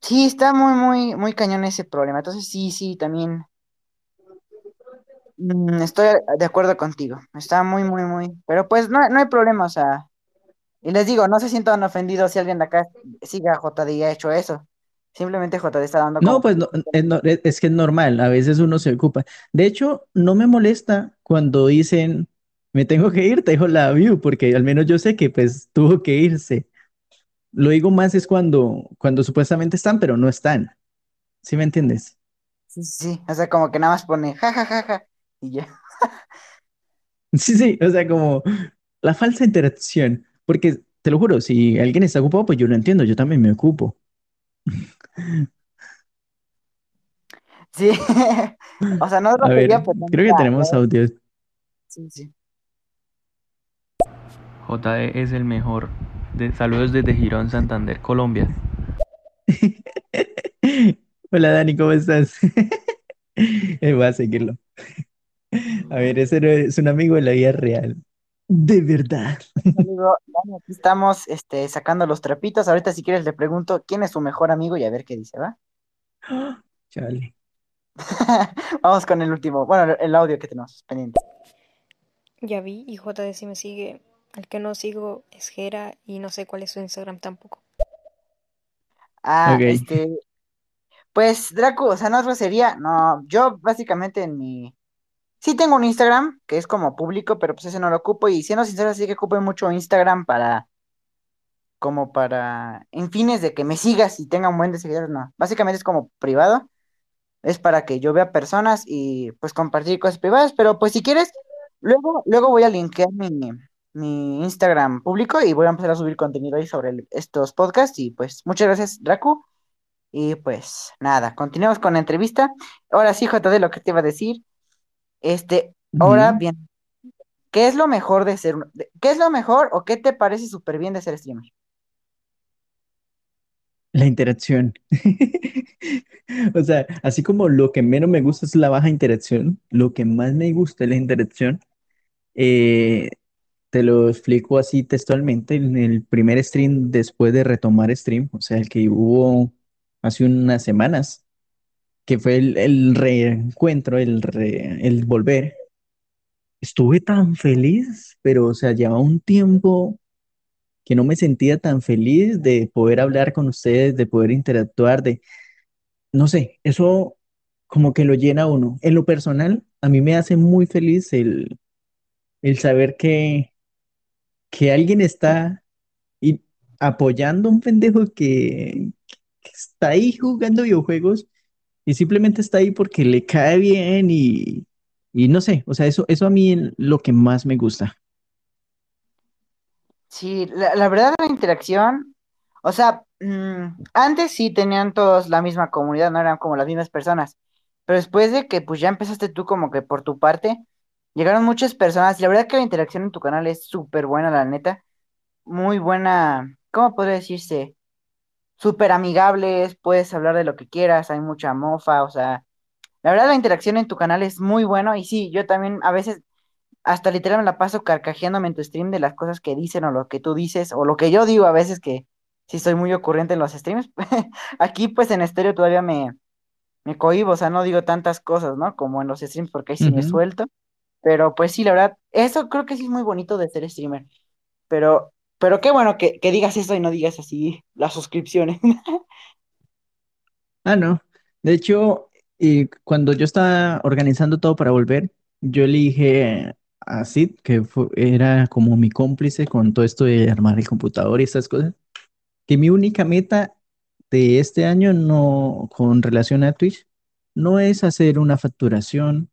Sí, está muy, muy, muy cañón ese problema. Entonces, sí, sí, también mm, estoy de acuerdo contigo. Está muy, muy, muy. Pero pues no, no hay problema, o sea. Y les digo, no se sientan ofendidos si alguien de acá siga a JD y ha hecho eso. Simplemente JD está dando No, pues no, es, no- es- que es normal, a veces uno se ocupa. De hecho, no me molesta cuando dicen, me tengo que ir, te dejo la view, porque al menos yo sé que pues tuvo que irse. Lo digo más es cuando, cuando supuestamente están, pero no están. ¿Sí me entiendes? Sí, sí, sí. O sea, como que nada más pone ja, ja, ja, ja. Y ya. Sí, sí, o sea, como la falsa interacción. Porque te lo juro, si alguien está ocupado, pues yo lo entiendo, yo también me ocupo. Sí. O sea, no es A ver, grosería, pero creo que ya, tenemos ya. audio. Sí, sí. JD es el mejor. De, saludos desde Girón, Santander, Colombia. Hola Dani, ¿cómo estás? Eh, Voy a seguirlo. A ver, ese no es un amigo de la vida real. De verdad. Amigo, Dani, aquí estamos este, sacando los trapitos. Ahorita, si quieres, le pregunto quién es su mejor amigo y a ver qué dice, ¿va? Chale. Vamos con el último, bueno, el audio que tenemos pendiente. Ya vi y JD si me sigue. El que no sigo es Gera y no sé cuál es su Instagram tampoco. Ah, este, pues Draco, o sea, no es grosería, no, yo básicamente en mi, sí tengo un Instagram que es como público, pero pues ese no lo ocupo y siendo sincero, sí que ocupo mucho Instagram para, como para, en fines de que me sigas y tenga un buen de no, básicamente es como privado, es para que yo vea personas y pues compartir cosas privadas, pero pues si quieres, luego, luego voy a linkear mi, mi Instagram público y voy a empezar a subir contenido ahí sobre estos podcasts y pues muchas gracias, Draco. Y pues nada, continuemos con la entrevista. Ahora sí, JD, lo que te iba a decir. Este, ahora bien, ¿qué es lo mejor de ser, de- qué es lo mejor o qué te parece súper bien de ser streamer? La interacción. O sea, así como lo que menos me gusta es la baja interacción, lo que más me gusta es la interacción. Eh, te lo explico así textualmente. En el primer stream, después de retomar stream, o sea, el que hubo hace unas semanas, que fue el, reencuentro, el, volver, estuve tan feliz, pero o sea, llevaba un tiempo que no me sentía tan feliz de poder hablar con ustedes, de poder interactuar, de, no sé, eso como que lo llena uno. En lo personal, a mí me hace muy feliz el, el saber que, que alguien está apoyando a un pendejo que, que está ahí jugando videojuegos y simplemente está ahí porque le cae bien y, y no sé, o sea, eso, eso a mí es lo que más me gusta. Sí, la, la verdad la interacción, o sea, mm, antes sí tenían todos la misma comunidad, no eran como las mismas personas, pero después de que pues ya empezaste tú como que por tu parte, llegaron muchas personas y la verdad que la interacción en tu canal es súper buena, la neta, muy buena, ¿cómo podría decirse? Súper amigables, puedes hablar de lo que quieras, hay mucha mofa, o sea, la verdad la interacción en tu canal es muy bueno y sí, yo también a veces hasta literal me la paso carcajeándome en tu stream de las cosas que dicen o lo que tú dices o lo que yo digo a veces que sí soy muy ocurrente en los streams. Aquí pues en estéreo todavía me, me cohíbo, o sea, no digo tantas cosas, ¿no? Como en los streams porque ahí sí me suelto. Pero pues sí, la verdad, eso creo que sí es muy bonito de ser streamer. Pero, pero qué bueno que, digas eso y no digas así las suscripciones. Ah, no. De hecho, Y cuando yo estaba organizando todo para volver, yo le dije a Sid, que fu- era como mi cómplice con todo esto de armar el computador y estas cosas, que mi única meta de este año no, con relación a Twitch, no es hacer una facturación,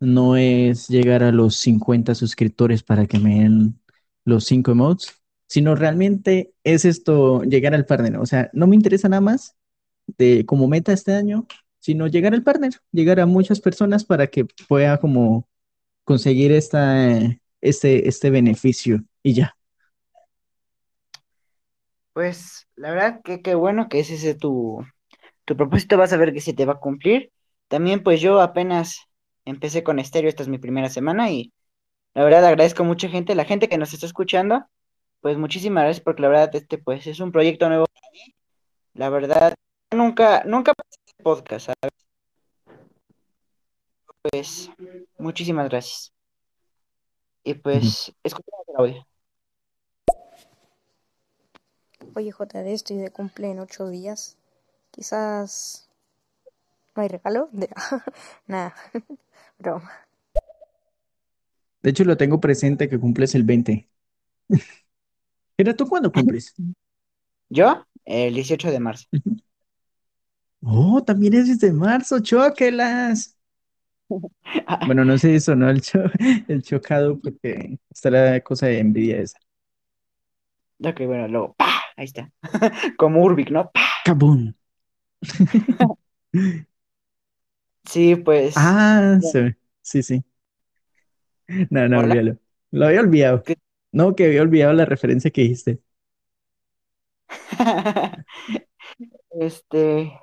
no es llegar a los 50 suscriptores para que me den los 5 emotes, sino realmente es esto, llegar al partner. O sea, no me interesa nada más de como meta este año, sino llegar al partner, llegar a muchas personas para que pueda como conseguir esta, este, este beneficio y ya. Pues la verdad que qué bueno que ese es tu, tu propósito, vas a ver que se te va a cumplir. También pues yo apenas empecé con estéreo, esta es mi primera semana y la verdad agradezco a mucha gente, la gente que nos está escuchando, pues muchísimas gracias porque la verdad este pues es un proyecto nuevo para mí. La verdad nunca, nunca pasé de podcast, ¿sabes? Pues muchísimas gracias. Y pues escuchamos el audio. Oye, JD, estoy de cumple en ocho días. Quizás no hay regalo. De... Nada, broma. De hecho, lo tengo presente que cumples el 20. ¿Era tú cuándo cumples? Yo, el 18 de marzo. Oh, también es desde marzo, chóquelas. Bueno, no sé si sonó el, cho- el chocado porque está la cosa de envidia esa. Ok, bueno, luego, ¡pah! Ahí está. Como Urbic, ¿no? ¡Pah! ¡Kabum! Sí, pues. Ah, sí, sí, sí. No, no, Hola. olvídalo. Lo había olvidado. ¿Qué- No, que había olvidado la referencia que dijiste. Este,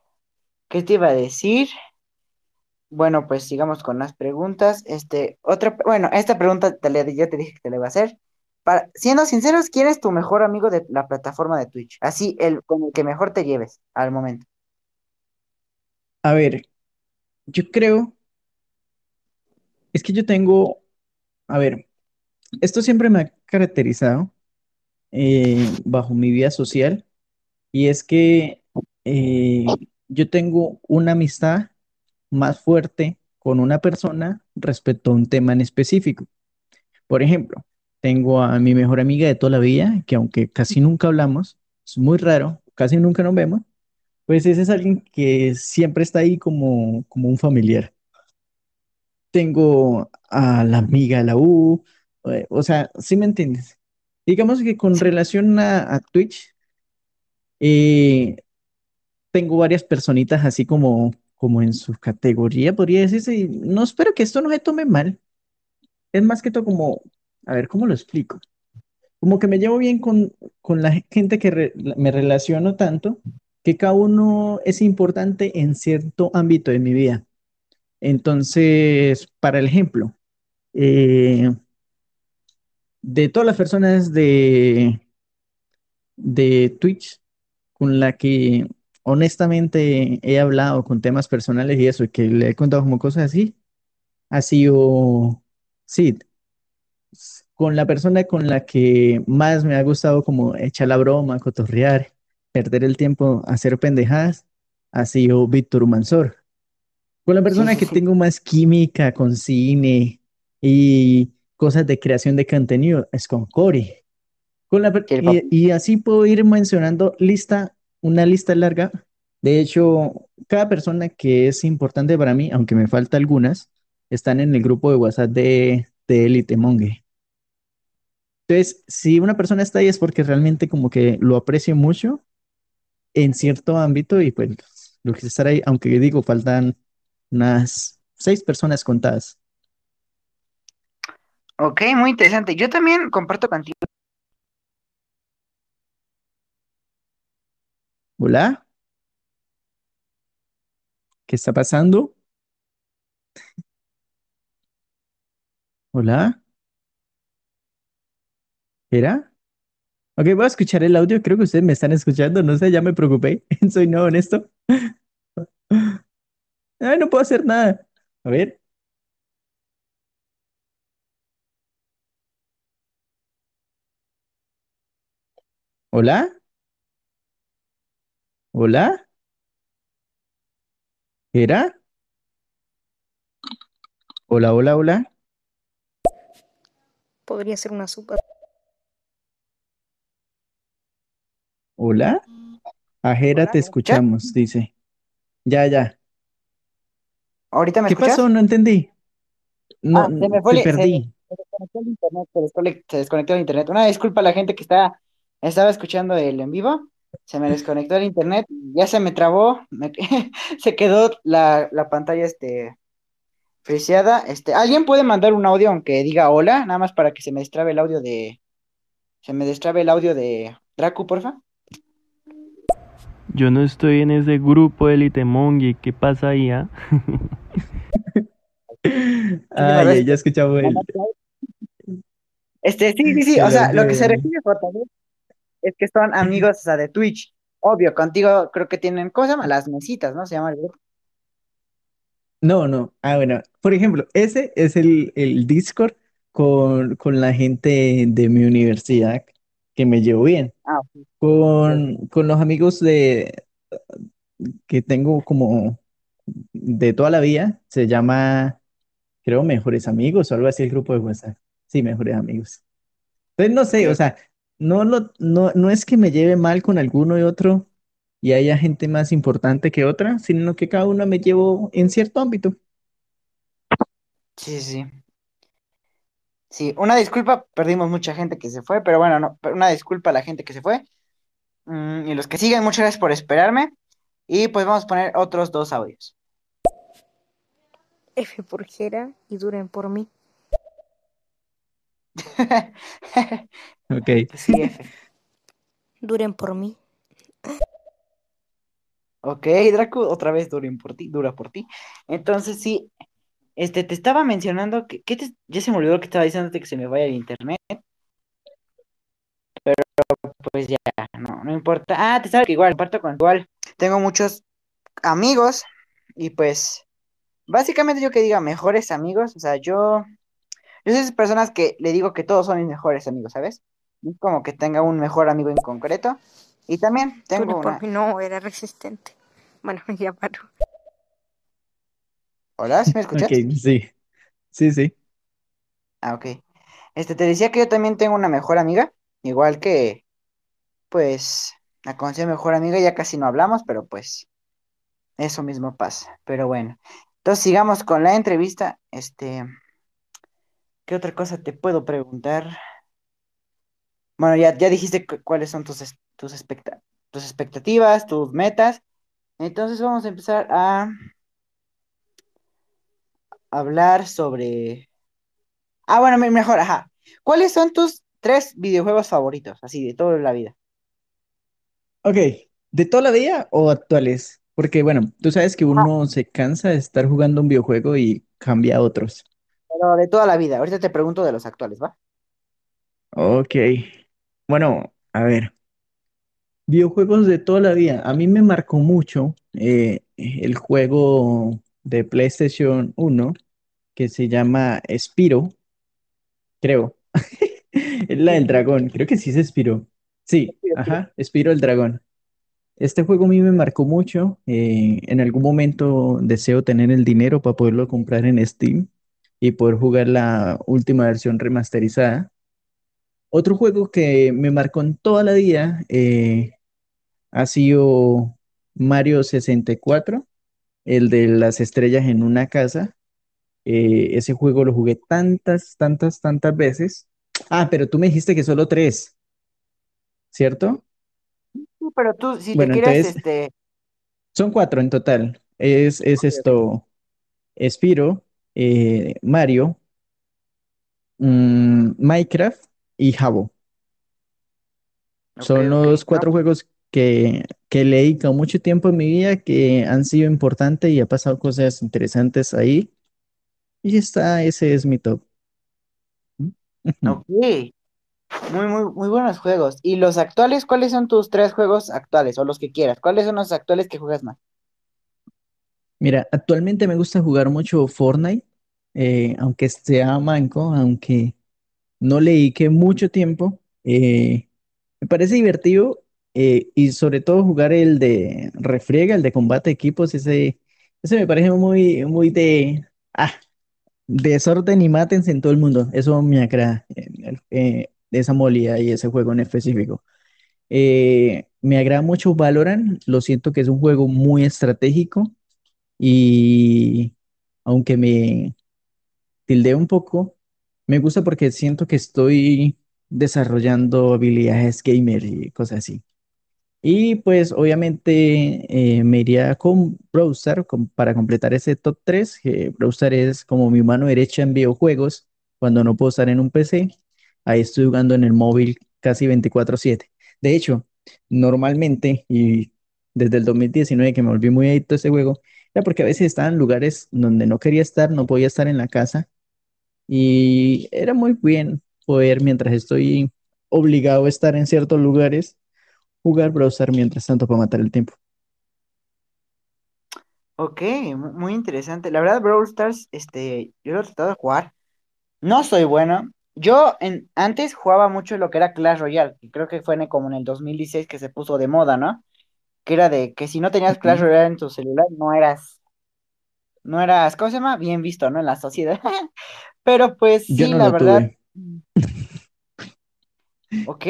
¿qué te iba a decir? Bueno, pues sigamos con las preguntas. Este, otra, bueno, esta pregunta te la- ya te dije que te la iba a hacer. Para, siendo sinceros, ¿quién es tu mejor amigo de la plataforma de Twitch? Así, el con el que mejor te lleves al momento. A ver, yo creo, es que yo tengo, a ver, esto siempre me ha caracterizado eh, bajo mi vida social y es que eh, yo tengo una amistad más fuerte con una persona respecto a un tema en específico. Por ejemplo, tengo a mi mejor amiga de toda la vida, que aunque casi nunca hablamos, es muy raro, casi nunca nos vemos, pues ese es alguien que siempre está ahí como, como un familiar. Tengo a la amiga de la U, o sea, ¿sí me entiendes? Digamos que con relación a, a Twitch, eh, tengo varias personitas así como, como en su categoría, podría decirse, y no espero que esto no se tome mal. Es más que todo como, a ver, ¿cómo lo explico? Como que me llevo bien con, con la gente que re- me relaciono tanto, que cada uno es importante en cierto ámbito de mi vida. Entonces, para el ejemplo, eh, de todas las personas de, de Twitch con la que honestamente he hablado con temas personales y eso, y que le he contado como cosas así, ha sido Sid. Con la persona con la que más me ha gustado como echar la broma, cotorrear, perder el tiempo, hacer pendejadas, ha sido Víctor Mansor. Con la persona que tengo más química con cine y cosas de creación de contenido es con la y, papá. y así puedo ir mencionando lista, una lista larga. De hecho, cada persona que es importante para mí, aunque me falta algunas, están en el grupo de WhatsApp de, de Elite Monge. Entonces, si una persona está ahí es porque realmente como que lo aprecio mucho en cierto ámbito y pues lo que estar ahí, aunque digo, faltan unas seis personas contadas. Ok, muy interesante. Yo también comparto contigo. Hola, ¿qué está pasando? Hola, ¿era? Ok, voy a escuchar el audio. Creo que ustedes me están escuchando. No sé, ya me preocupé. Soy nuevo en esto. Ay, no puedo hacer nada. A ver. Hola, hola, ¿era? Hola, hola, hola. Podría ser una super. Hola. Ajera, te escuchamos, dice. Ya, ya. ¿Ahorita me ¿Qué escuchas? pasó? No entendí. No, Ah, se me fue, te el- se, perdí. se desconectó el internet, se se desconectó el internet. Una disculpa a la gente que está, estaba escuchando el en vivo. Se me desconectó el internet, ya se me trabó, me- se quedó la, la pantalla este, friseada. Este, ¿alguien puede mandar un audio aunque diga hola? Nada más para que se me destrabe el audio de. Se me destrabe el audio de Dracu, porfa. Yo no estoy en ese grupo élite Mongi. ¿Qué pasa ahí, ah? Ay, ya escuchaba el. Este, sí, sí, sí, o sea, audio lo que se refiere JB, es que son amigos, o sea, de Twitch. Obvio, contigo creo que tienen, ¿cómo se llama? Las mesitas, ¿no? Se llama el grupo. No, no. Ah, bueno. Por ejemplo, ese es el, el Discord con, con la gente de mi universidad que me llevo bien. Ah. Con, con los amigos de que tengo como de toda la vida, se llama, creo, Mejores Amigos o algo así el grupo de WhatsApp. Sí, Mejores Amigos. Entonces, no sé, o sea, no, lo, no, no es que me lleve mal con alguno y otro y haya gente más importante que otra, sino que cada uno me llevo en cierto ámbito. Sí, sí. Sí, una disculpa, perdimos mucha gente que se fue, pero bueno, no, una disculpa a la gente que se fue. Mm, y los que siguen, muchas gracias por esperarme. Y pues vamos a poner otros dos audios. F por Jera y duren por mí. Ok. Sí, F. Duren por mí. Ok, Draco, otra vez duren por ti, dura por ti. Entonces sí, este, te estaba mencionando que, ¿qué te- ya se me olvidó que estaba diciéndote que se me vaya el internet, pero pues ya, no, no importa. Ah, te sabes que igual, comparto con igual, tengo muchos amigos y pues, básicamente yo que diga mejores amigos, o sea, yo, yo soy de esas personas que le digo que todos son mis mejores amigos, ¿sabes? Es como que tenga un mejor amigo en concreto. Y también tengo una... mí. No, era resistente. Bueno, ya paro. Hola, ¿sí me escuchas? Ok, sí, sí, sí. Ah, ok. Este, te decía que yo también tengo una mejor amiga, igual que, pues, la considero mejor amiga, ya casi no hablamos, pero pues, eso mismo pasa. Pero bueno, entonces sigamos con la entrevista. Este, ¿qué otra cosa te puedo preguntar? Bueno, ya, ya dijiste cu- cuáles son tus, es- tus, expecta- tus expectativas, tus metas. Entonces vamos a empezar a hablar sobre... Ah, bueno, me- mejor, ajá. ¿Cuáles son tus tres videojuegos favoritos, así, de toda la vida? Ok, ¿de toda la vida o actuales? Porque bueno, tú sabes que uno se cansa de estar jugando un videojuego y cambia a otros. Pero de toda la vida. Ahorita te pregunto de los actuales, ¿va? Ok, bueno, a ver, videojuegos de toda la vida. A mí me marcó mucho eh, el juego de PlayStation 1 que se llama Spyro, creo. Es la del dragón, creo que sí se Spyro. Sí, ajá, Spyro el dragón. Este juego a mí me marcó mucho. eh, en algún momento deseo tener el dinero para poderlo comprar en Steam y poder jugar la última versión remasterizada. Otro juego que me marcó en toda la vida eh, ha sido Mario 64, el de las estrellas en una casa. Eh, ese juego lo jugué tantas, tantas, tantas veces. Ah, pero tú me dijiste que solo tres, ¿cierto? Sí, pero tú, si te Bueno, quieres, entonces este, son cuatro en total. Es, es esto, Spyro, eh, Mario, mm, Minecraft y. Ok, Son los cuatro juegos que, que le he dedicado mucho tiempo en mi vida, que han sido importantes y ha pasado cosas interesantes ahí. Y está, ese es mi top. Ok. Muy, muy, muy buenos juegos. ¿Y los actuales? ¿Cuáles son tus tres juegos actuales? O los que quieras. ¿Cuáles son los actuales que juegas más? Mira, actualmente me gusta jugar mucho Fortnite, eh, aunque sea manco, aunque no le dediqué mucho tiempo. eh, me parece divertido eh, y sobre todo jugar el de refriega, el de combate de equipos, ese, ese me parece muy, muy de... Ah, desorden y mátense en todo el mundo. Eso me agrada, eh, eh, esa modalidad y ese juego en específico. Eh, me agrada mucho Valorant, lo siento que es un juego muy estratégico y aunque me tildé un poco, me gusta porque siento que estoy desarrollando habilidades gamer y cosas así. Y pues obviamente eh, me iría con Browser para completar ese top 3, que Browser es como mi mano derecha en videojuegos cuando no puedo estar en un PC. Ahí estoy jugando en el móvil casi 24/7. De hecho, normalmente y desde el 2019 que me volví muy adicto a ese juego, era porque a veces estaba en lugares donde no quería estar, no podía estar en la casa y era muy bien poder, mientras estoy obligado a estar en ciertos lugares, jugar browser mientras tanto para matar el tiempo. Ok, mu- muy interesante. La verdad, Brawl Stars, este, yo lo he tratado de jugar. No soy bueno. Yo en, antes jugaba mucho lo que era Clash Royale, que creo que fue en, como en el 2016 que se puso de moda, ¿no? Que era de que si no tenías Clash. Royale en tu celular, no eras, no eras, ¿cómo se llama? Bien visto, ¿no? En la sociedad. Pero pues Yo sí, no la lo verdad, tuve, ok.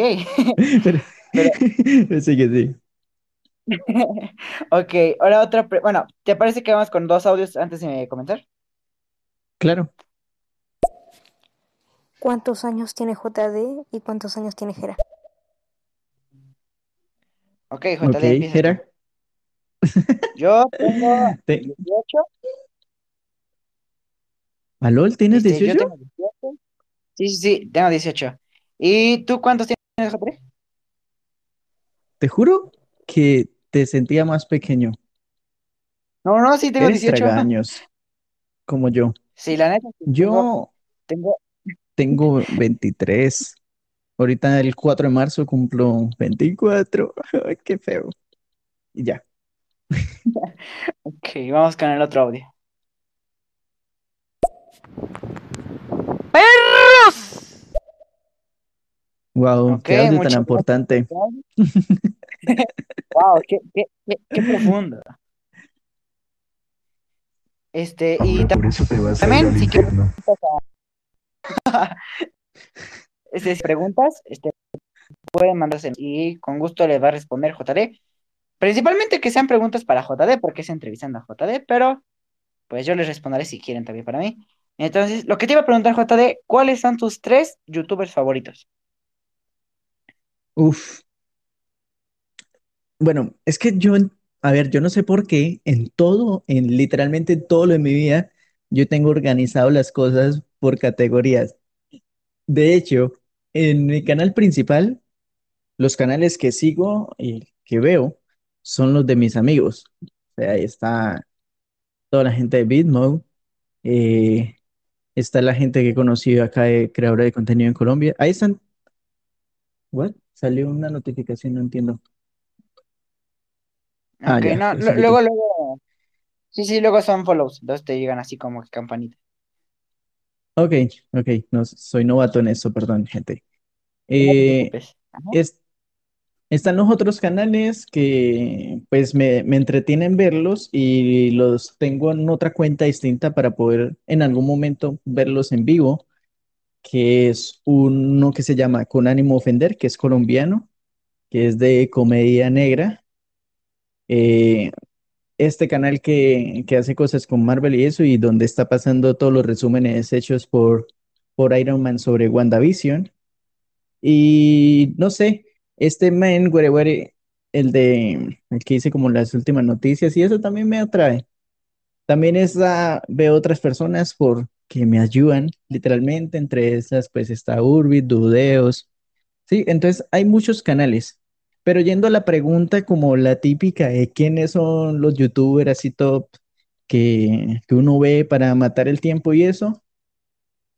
pero Pero, sí que sí. ok, ahora otra, pre- bueno, ¿te parece que vamos con dos audios antes de comenzar? Claro. ¿Cuántos años tiene JD y cuántos años tiene Jera? Ok, JD, tú. Jera. Yo tengo Te- 18, ¿Alol, tienes este, yo 18? tengo 18. Sí, sí, sí, tengo 18. ¿Y tú cuántos tienes, JD? Te juro que te sentía más pequeño. No, no, sí, tengo Eres 18. tragaños, como yo. Sí, la neta, sí, Yo tengo, tengo 23. Ahorita el 4 de marzo cumplo 24. Ay, qué feo. Y ya. ok, vamos con el otro audio. ¡Perros! Wow, Ok, qué audio tan importante. este. Wow, qué, qué, qué, qué profundo. Este, y Ahora tam- por eso te vas a ir también, al si quieres infierno. Este, preguntas, pueden mandarse y con gusto les va a responder JD. Principalmente que sean preguntas para JD, porque es entrevistando a JD, pero pues yo les responderé si quieren también para mí. Entonces, lo que te iba a preguntar, JD, ¿cuáles son tus tres youtubers favoritos? Uf. Bueno, es que yo, a ver, yo no sé por qué en todo, en literalmente todo lo de mi vida, yo tengo organizado las cosas por categorías. De hecho, en mi canal principal, los canales que sigo y que veo son los de mis amigos. O sea, ahí está toda la gente de Bitmo, eh, está la gente que he conocido acá de creadora de contenido en Colombia. Ahí están, ¿what? Salió una notificación, no entiendo. Ah, Ok, ya, no, lo- luego, luego, sí, sí, luego son follows, entonces te llegan así como que campanita. Ok, ok, no, soy novato en eso, perdón, gente. No te Eh, preocupes. Ajá. es, están los otros canales que pues me, me entretienen verlos y los tengo en otra cuenta distinta para poder en algún momento verlos en vivo, que es uno que se llama Con ánimo ofender, que es colombiano, que es de comedia negra. Eh, este canal que, que hace cosas con Marvel y eso, y donde está pasando todos los resúmenes hechos por, por Iron Man sobre WandaVision. Y no sé, este man, güere, el de el que dice como las últimas noticias, y eso también me atrae. También esa, veo otras personas por que me ayudan, literalmente, entre esas, pues está Urbit, Dudeos. Sí, entonces hay muchos canales. Pero yendo a la pregunta como la típica de quiénes son los youtubers así top que, que uno ve para matar el tiempo y eso,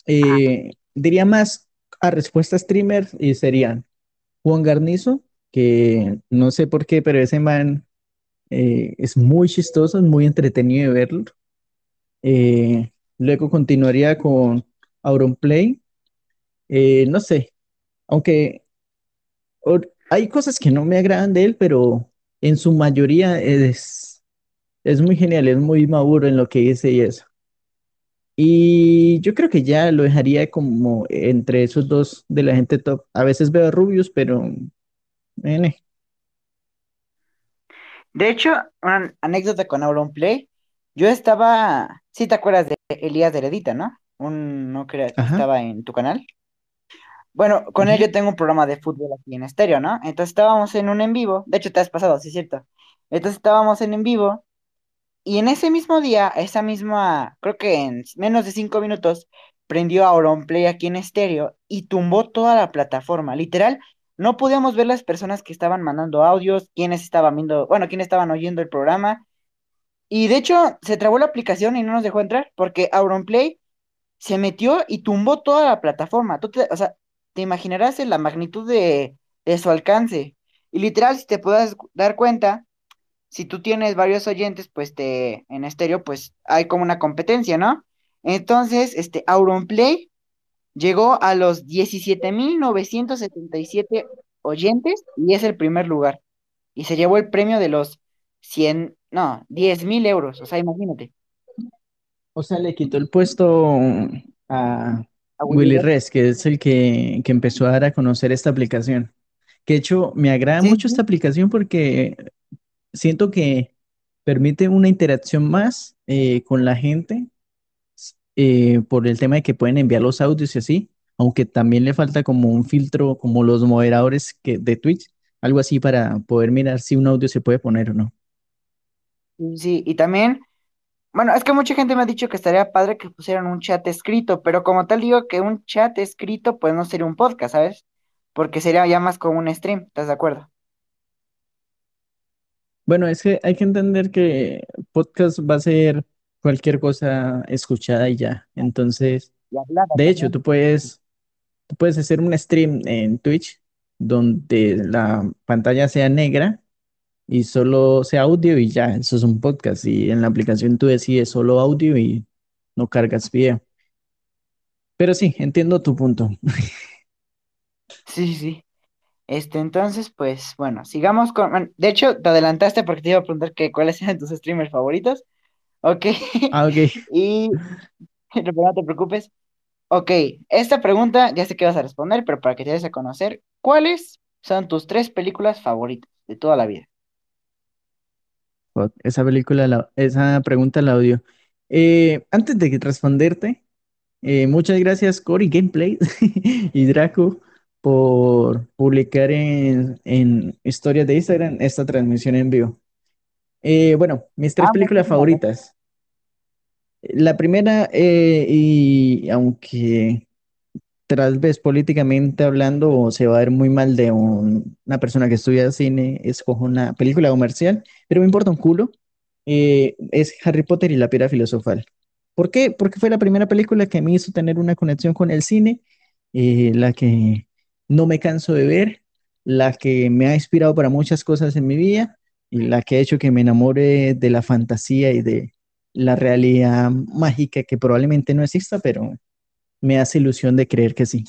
eh, diría más a respuesta streamer y serían Juan Garnizo, que no sé por qué, pero ese man eh, es muy chistoso, es muy entretenido de verlo. Eh, luego continuaría con Auronplay. Eh, no sé, aunque hay cosas que no me agradan de él, pero en su mayoría es, es muy genial, es muy maduro en lo que dice y eso. Y yo creo que ya lo dejaría como entre esos dos de la gente top. A veces veo a Rubius, pero... N. De hecho, una anécdota con Auronplay. Yo estaba, sí te acuerdas de Elías Heredita, ¿no? Un, no creo que Ajá. estaba en tu canal. Bueno, con él yo tengo un programa de fútbol aquí en estéreo, ¿no? Entonces estábamos en un en vivo. De hecho, te has pasado, sí es cierto. Entonces estábamos en en vivo y en ese mismo día, esa misma, creo que en menos de cinco minutos, prendió Auronplay aquí en estéreo y tumbó toda la plataforma. Literal, no podíamos ver las personas que estaban mandando audios, quiénes estaban viendo, bueno, quiénes estaban oyendo el programa. Y de hecho, se trabó la aplicación y no nos dejó entrar porque Auronplay se metió y tumbó toda la plataforma. Tú te, o sea, te imaginarás la magnitud de, de su alcance. Y literal, si te puedas dar cuenta, si tú tienes varios oyentes, pues te, en estéreo, pues hay como una competencia, ¿no? Entonces, este, Auronplay llegó a los 17.977 oyentes y es el primer lugar. Y se llevó el premio de los 100 no, 10.000 euros. O sea, imagínate. O sea, le quitó el puesto a A Willy. Rex, que es el que, que empezó a dar a conocer esta aplicación. Que de hecho me agrada Sí, mucho esta aplicación porque siento que permite una interacción más eh, con la gente eh, por el tema de que pueden enviar los audios y así, aunque también le falta como un filtro, como los moderadores que, de Twitch, algo así para poder mirar si un audio se puede poner o no. Sí, y también, bueno, es que mucha gente me ha dicho que estaría padre que pusieran un chat escrito, pero como tal digo que un chat escrito pues no sería un podcast, ¿sabes? Porque sería ya más como un stream, ¿estás de acuerdo? Bueno, es que hay que entender que podcast va a ser cualquier cosa escuchada y ya. Entonces, Y hablada de hecho, también. tú puedes, tú puedes hacer un stream en Twitch donde la pantalla sea negra y solo sea audio y ya, eso es un podcast. Y en la aplicación tú decides solo audio y no cargas video. Pero sí, entiendo tu punto. Sí, sí, sí. Este, entonces, pues, bueno, sigamos con, bueno, de hecho, te adelantaste porque te iba a preguntar que cuáles eran tus streamers favoritos. Ok, Ah, ok. y no te preocupes. Ok, esta pregunta ya sé que vas a responder, pero para que te des a conocer, ¿cuáles son tus tres películas favoritas de toda la vida? Fuck, Esa película, la- esa pregunta la odio. Eh, antes de responderte, eh, muchas gracias Cory Gameplay y Draco por publicar en, en historias de Instagram esta transmisión en vivo. Eh, bueno, mis tres Ah, películas muchísimas gracias. favoritas. La primera, eh, y aunque tal vez políticamente hablando se va a ver muy mal de un- una persona que estudia cine, escojo una película comercial, pero me importa un culo, eh, es Harry Potter y la Piedra Filosofal. ¿Por qué? Porque fue la primera película que me hizo tener una conexión con el cine, eh, la que no me canso de ver, la que me ha inspirado para muchas cosas en mi vida y la que ha hecho que me enamore de la fantasía y de la realidad mágica que probablemente no exista, pero me hace ilusión de creer que sí.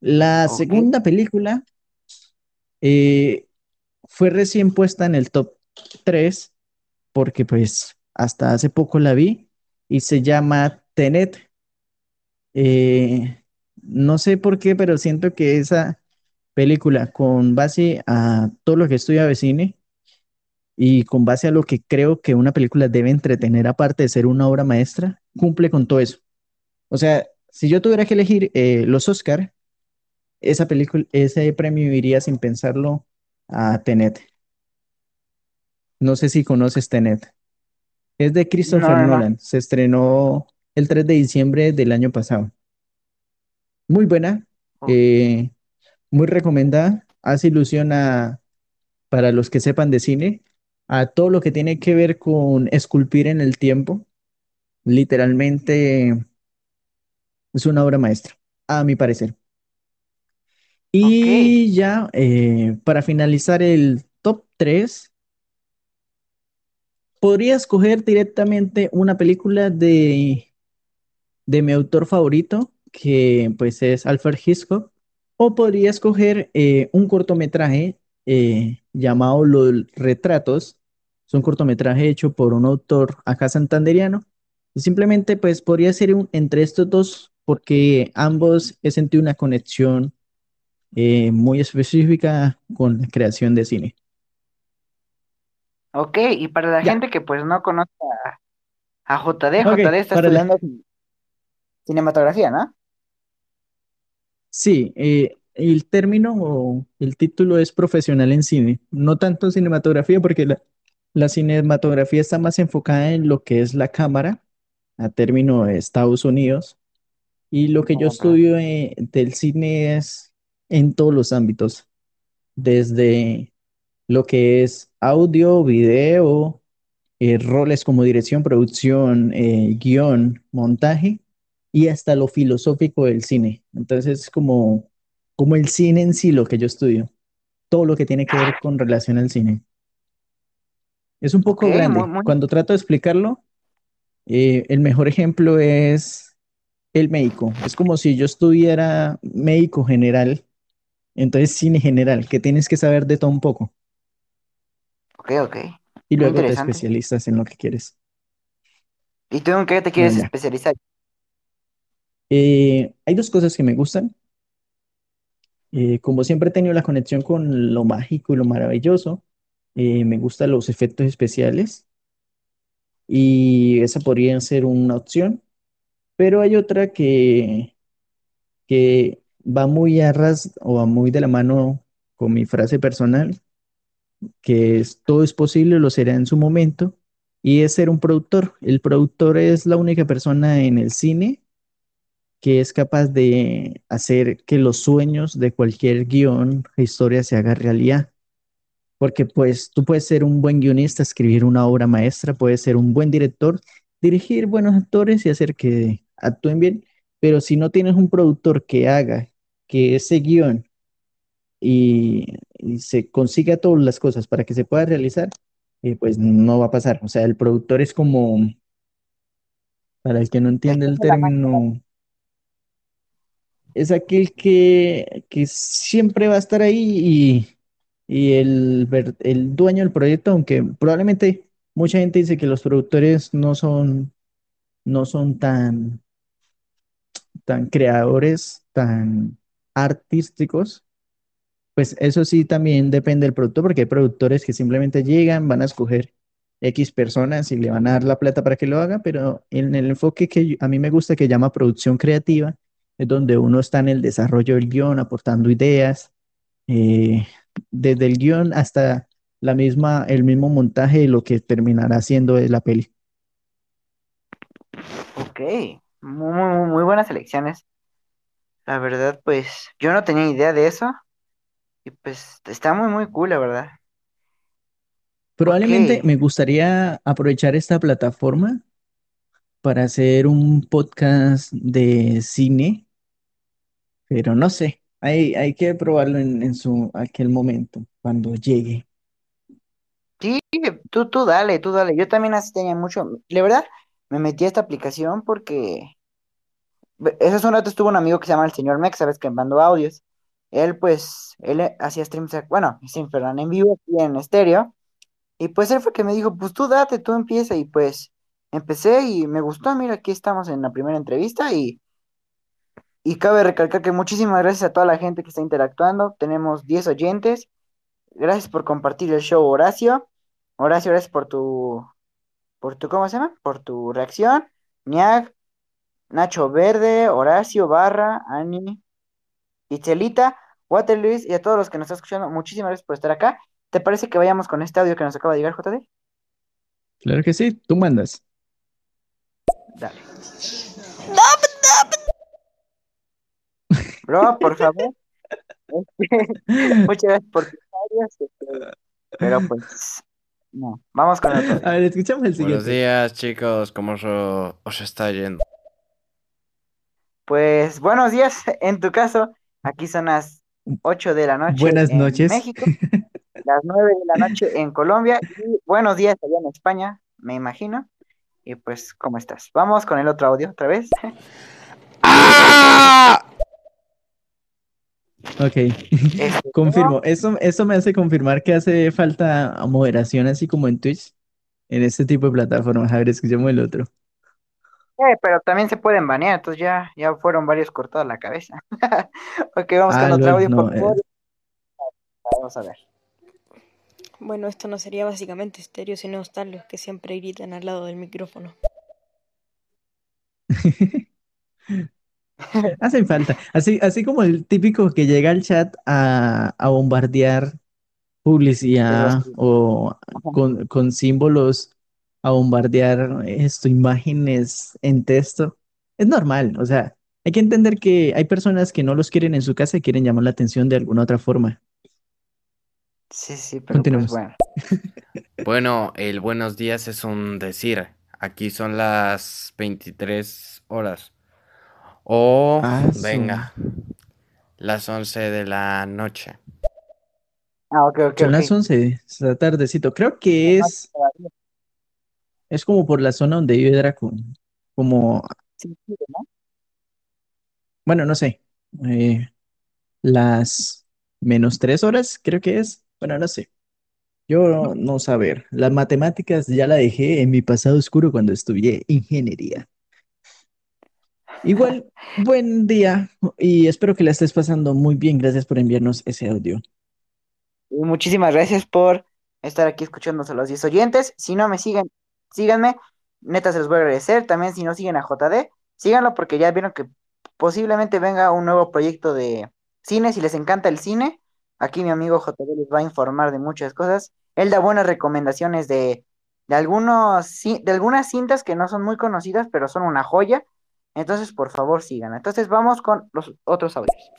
La segunda película eh, fue recién puesta en el top 3 porque pues hasta hace poco la vi y se llama Tenet. Eh, no sé por qué, pero siento que esa película con base a todo lo que estudia de cine y con base a lo que creo que una película debe entretener aparte de ser una obra maestra, cumple con todo eso. O sea, si yo tuviera que elegir eh, los Oscar, esa película, ese premio iría sin pensarlo a Tenet. No sé si conoces Tenet. Es de Christopher no, no. Nolan. Se estrenó el 3 de diciembre del año pasado. Muy buena, eh, muy recomendada. Hace ilusión a, para los que sepan de cine, a todo lo que tiene que ver con esculpir en el tiempo. Literalmente es una obra maestra, a mi parecer. Y ya, eh, para finalizar el top 3, podría escoger directamente una película de, de mi autor favorito, que pues es Alfred Hitchcock, o podría escoger eh, un cortometraje eh, llamado Los Retratos. Es un cortometraje hecho por un autor acá santanderiano Y simplemente pues podría ser un- entre estos dos porque ambos he sentido una conexión eh, muy específica con la creación de cine. Ok, y para la Ya. gente que pues no conoce a, JD, Ok, JD está la- estudiando cin- cinematografía, ¿no? Sí, eh, el término o el título es profesional en cine, no tanto cinematografía, porque la, la cinematografía está más enfocada en lo que es la cámara, a término de Estados Unidos, y lo que yo estudio eh, del cine es en todos los ámbitos, desde lo que es audio, video, eh, roles como dirección, producción, eh, guion, montaje y hasta lo filosófico del cine. Entonces, es como, como el cine en sí lo que yo estudio, todo lo que tiene que ver con relación al cine. Es un poco grande. muy, muy- Cuando trato de explicarlo, eh, el mejor ejemplo es el médico. Es como si yo estuviera médico general, entonces cine general, que tienes que saber de todo un poco Ok, ok. y Muy luego te especializas en lo que quieres. ¿Y tú en qué te quieres especializar? Eh, hay dos cosas que me gustan. Eh, como siempre he tenido la conexión con lo mágico y lo maravilloso, eh, me gustan los efectos especiales y esa podría ser una opción, pero hay otra que, que va muy a ras o va muy de la mano con mi frase personal, que es todo es posible, lo será en su momento, y es ser un productor. El productor es la única persona en el cine que es capaz de hacer que los sueños de cualquier guion, historia se haga realidad. Porque pues tú puedes ser un buen guionista, escribir una obra maestra, puedes ser un buen director, dirigir buenos actores y hacer que actúen bien, pero si no tienes un productor que haga que ese guion y, y se consiga todas las cosas para que se pueda realizar, eh, pues no va a pasar. O sea, el productor es como, para el que no entiende el término, es aquel que, que siempre va a estar ahí y, y el, el dueño del proyecto, aunque probablemente mucha gente dice que los productores no son, no son tan, tan creadores, tan artísticos, pues eso sí también depende del productor, porque hay productores que simplemente llegan, van a escoger X personas y le van a dar la plata para que lo haga, pero en el enfoque que a mí me gusta que llama producción creativa, es donde uno está en el desarrollo del guion, aportando ideas, eh, desde el guion hasta la misma, el mismo montaje de lo que terminará siendo de la peli. Ok, muy, muy, muy buenas elecciones. La verdad, pues yo no tenía idea de eso y pues está muy, muy cool, la verdad. Probablemente me gustaría aprovechar esta plataforma para hacer un podcast de cine, pero no sé, hay, hay que probarlo en, en su aquel momento, cuando llegue. sí, tú, tú dale, tú dale. Yo también así tenía mucho. La verdad, me metí a esta aplicación porque hace un rato estuvo un amigo que se llama el señor Mex, sabes que mandó audios. Él, pues, él hacía streams, bueno, streams, perdón, en vivo y en estéreo. Y pues él fue que me dijo, pues tú date, tú empieza. Y pues empecé y me gustó. Mira, aquí estamos en la primera entrevista y, y cabe recalcar que muchísimas gracias a toda la gente que está interactuando. Tenemos 10 oyentes. Gracias por compartir el show, Horacio. Horacio, gracias por tu, por tu, ¿cómo se llama? Por tu reacción. Niag, Nacho Verde, Horacio, Barra, Ani, Itzelita, Water Luis y a todos los que nos están escuchando, muchísimas gracias por estar acá. ¿Te parece que vayamos con este audio que nos acaba de llegar, JD? Claro que sí, tú mandas. Dale. Bro, por favor. Muchas gracias por tus audios, este, pero pues, no. Vamos con el otro. A ver, escuchamos el Buenos siguiente. días, chicos. ¿Cómo os, os está yendo? Pues buenos días, en tu caso, aquí son las 8 de la noche Buenas en noches. México, las 9 de la noche en Colombia y buenos días allá en España, me imagino. Y pues, ¿cómo estás? Vamos con el otro audio otra vez. Ok, confirmo. Eso, eso me hace confirmar que hace falta moderación así como en Twitch, en este tipo de plataformas. A ver, escuchemos el otro. Eh, pero también se pueden banear, entonces ya, ya fueron varios cortados la cabeza. Ok, vamos con Ah, otro lol, audio, por eh, favor. Vamos a ver. Bueno, esto no sería básicamente estéreo, sino están los que siempre gritan al lado del micrófono. Hacen falta. Así, así como el típico que llega al chat a, a bombardear publicidad o con, con símbolos, a bombardear esto, imágenes en texto. Es normal, o sea, hay que entender que hay personas que no los quieren en su casa y quieren llamar la atención de alguna otra forma. Sí, sí, pero pues Continuemos. bueno. Bueno, el buenos días es un decir. Aquí son las 23 horas. O, Ah, venga, las 11 de la noche. Ah, ok, ok, Son las 11, está tardecito. Creo que es, es como por la zona donde vive Draco. Como, Sí, sí, ¿no? bueno, no sé. eh, las menos tres horas, creo que es. Bueno, no sé. Yo no saber. Las matemáticas ya la dejé en mi pasado oscuro cuando estudié ingeniería. Igual, buen día y espero que la estés pasando muy bien. Gracias por enviarnos ese audio. Muchísimas gracias por estar aquí escuchándonos a los 10 oyentes. Si no me siguen, síganme. Neta, se los voy a agradecer. También si no siguen a JD, síganlo porque ya vieron que posiblemente venga un nuevo proyecto de cine. Si les encanta el cine, aquí mi amigo JD les va a informar de muchas cosas. Él da buenas recomendaciones de, de algunos, de algunas cintas que no son muy conocidas, pero son una joya. Entonces, por favor, sigan. Entonces, vamos con los otros audios.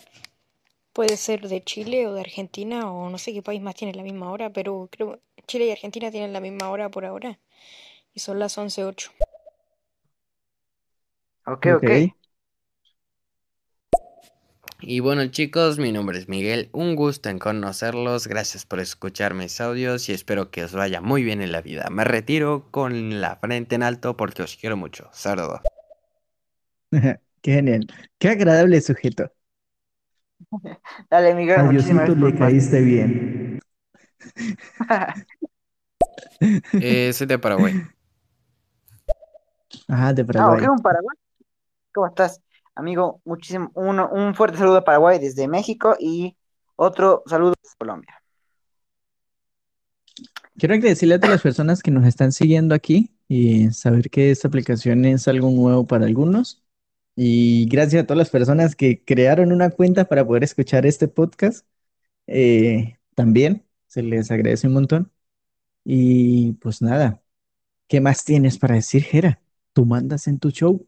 Puede ser de Chile o de Argentina o no sé qué país más tiene la misma hora, pero creo Chile y Argentina tienen la misma hora por ahora. Y son las 11.08. Ok, ok. Ok. Y bueno chicos, mi nombre es Miguel, un gusto en conocerlos, gracias por escuchar mis audios y espero que os vaya muy bien en la vida. Me retiro con la frente en alto porque os quiero mucho. Saludos. Qué genial. Qué agradable sujeto. Dale, Miguel, A muchísimas Diosito gracias le caíste bien. Eh, soy de Paraguay. Ah, de Ah, Paraguay. un Paraguay. ¿Cómo estás, amigo? Muchísimo, un, un fuerte saludo a Paraguay desde México y otro saludo a Colombia. Quiero agradecerle a todas las personas que nos están siguiendo aquí y saber que esta aplicación es algo nuevo para algunos. Y gracias a todas las personas que crearon una cuenta para poder escuchar este podcast. Eh, también se les agradece un montón. Y pues nada, ¿qué más tienes para decir, Jera? Tú mandas en tu show.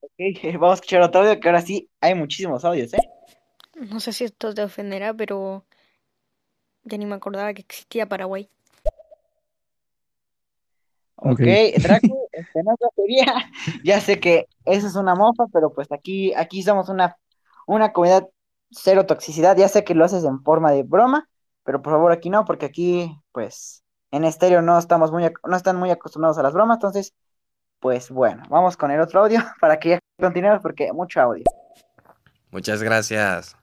Ok, vamos a escuchar otro audio que ahora sí hay muchísimos audios, ¿eh? No sé si esto te ofenderá, pero ya ni me acordaba que existía Paraguay. Ok, Ok. Draco, este, no sería. Ya sé que eso es una mofa, pero pues aquí, aquí somos una, una comunidad cero toxicidad. Ya sé que lo haces en forma de broma, pero por favor aquí no, porque aquí, pues, en estéreo no estamos muy, no están muy acostumbrados a las bromas, entonces, pues bueno, vamos con el otro audio para que ya continuemos porque mucho audio. Muchas gracias.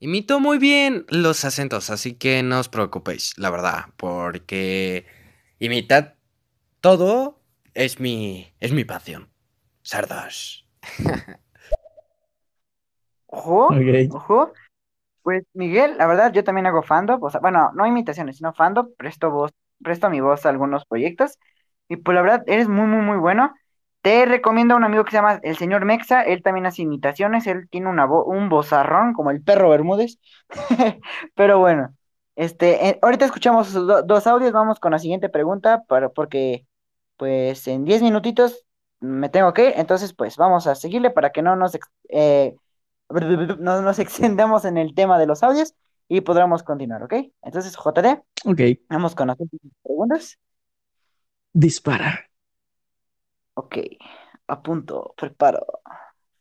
Imito muy bien los acentos, así que no os preocupéis, la verdad, porque imitar todo es mi es mi pasión. Sardas. Ojo, ojo. Pues Miguel, la verdad, yo también hago fandom, o sea, bueno, no imitaciones, sino fandom, presto voz, presto mi voz a algunos proyectos, y pues la verdad, eres muy, muy, muy bueno. Te recomiendo a un amigo que se llama el señor Mexa, él también hace imitaciones, él tiene una vo- un vozarrón como el perro Bermúdez, pero bueno, este, eh, ahorita escuchamos do- dos audios, vamos con la siguiente pregunta, para, porque pues en 10 minutitos me tengo que ir, entonces pues vamos a seguirle para que no nos, eh, no nos extendamos en el tema de los audios y podremos continuar, ¿ok? Entonces, JD, Ok. vamos con las preguntas. Dispara. Ok, apunto, preparo,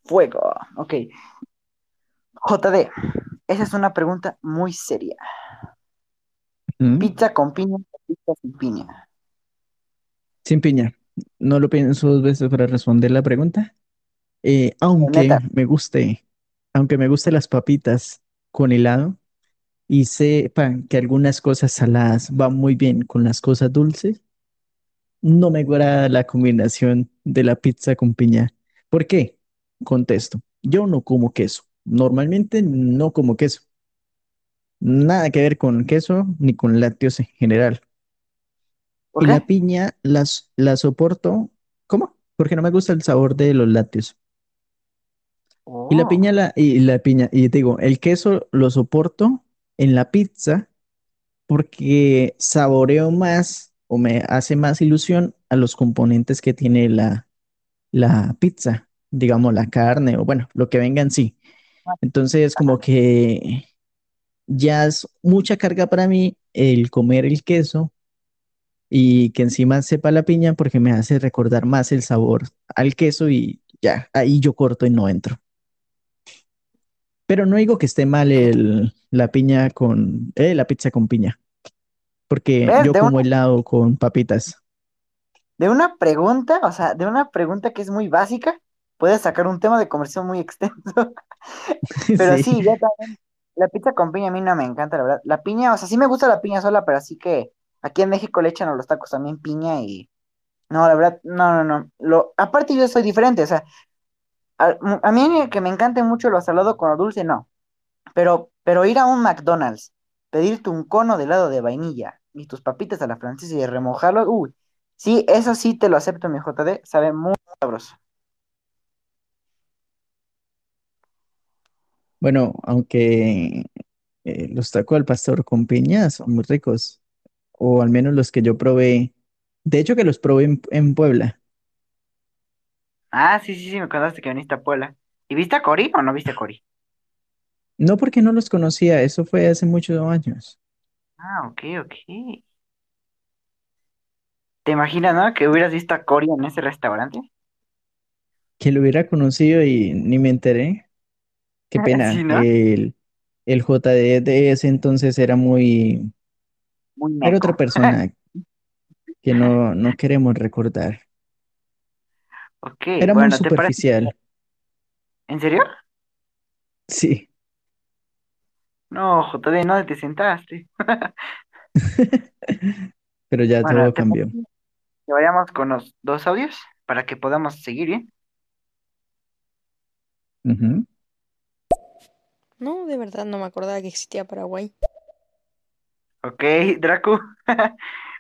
fuego, ok. JD, esa es una pregunta muy seria. ¿Mm? ¿Pizza con piña o pizza sin piña? Sin piña. No lo pienso dos veces para responder la pregunta. Eh, aunque Neta. me guste, aunque me guste las papitas con helado y sepa que algunas cosas saladas van muy bien con las cosas dulces, no me agrada la combinación de la pizza con piña. ¿Por qué? Contesto. Yo no como queso. Normalmente no como queso. Nada que ver con queso ni con lácteos en general. ¿Por Y la piña las, la soporto. ¿Cómo? Porque no me gusta el sabor de los lácteos. Y la Oh, piña, la, y la piña, y te digo, el queso lo soporto en la pizza porque saboreo más o me hace más ilusión a los componentes que tiene la, la pizza, digamos la carne o bueno, lo que venga en sí. Entonces, como que ya es mucha carga para mí el comer el queso y que encima sepa la piña porque me hace recordar más el sabor al queso y ya, ahí yo corto y no entro. Pero no digo que esté mal el, la piña con, eh, la pizza con piña, porque ¿ves? yo una, como helado con papitas. de una pregunta, o sea, de una pregunta que es muy básica, puedes sacar un tema de conversación muy extenso. Pero Sí. sí, también, la pizza con piña a mí no me encanta, la verdad. La piña, o sea, sí me gusta la piña sola, pero así que aquí en México le echan a los tacos también piña y no, la verdad, no, no, no. Lo, aparte yo soy diferente, o sea, a, mí que me encante mucho lo salado con lo dulce, no. Pero, pero ir a un McDonald's, pedirte un cono de helado de vainilla y tus papitas a la francesa y remojarlo, uy, sí, eso sí te lo acepto, mi JD, sabe muy sabroso. Bueno, aunque eh, los tacos al pastor con piña son muy ricos, o al menos los que yo probé. De hecho, que los probé en, en Puebla. Ah, sí, sí, sí, me contaste que viniste a Puebla. ¿Y viste a Cori o no viste a Cori? No porque no los conocía, eso fue hace muchos años. Ah, ok, ok. ¿Te imaginas, no? Que hubieras visto a Cori en ese restaurante. Que lo hubiera conocido y ni me enteré. Qué pena. Sí, ¿no? El, el JD de ese entonces era muy, Muy era otra persona que no, no queremos recordar. Ok, Era muy bueno, ¿te parece? superficial. ¿En serio? Sí. No, JD, ¿no te sentaste? Pero ya Bueno, todo ¿te cambió. que vayamos con los dos audios para que podamos seguir bien? Ujú. No, de verdad no me acordaba que existía Paraguay. Ok, Dracu.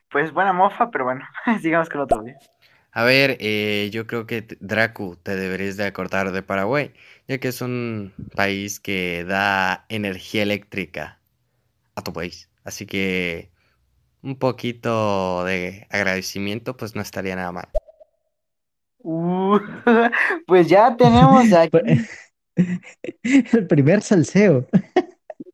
Pues buena mofa, pero bueno, sigamos con otro audio. A ver, eh, yo creo que Dracu te deberías de acordar de Paraguay, ya que es un país que da energía eléctrica a tu país. Así que un poquito de agradecimiento, pues no estaría nada mal. Uh, pues ya tenemos aquí El primer salseo.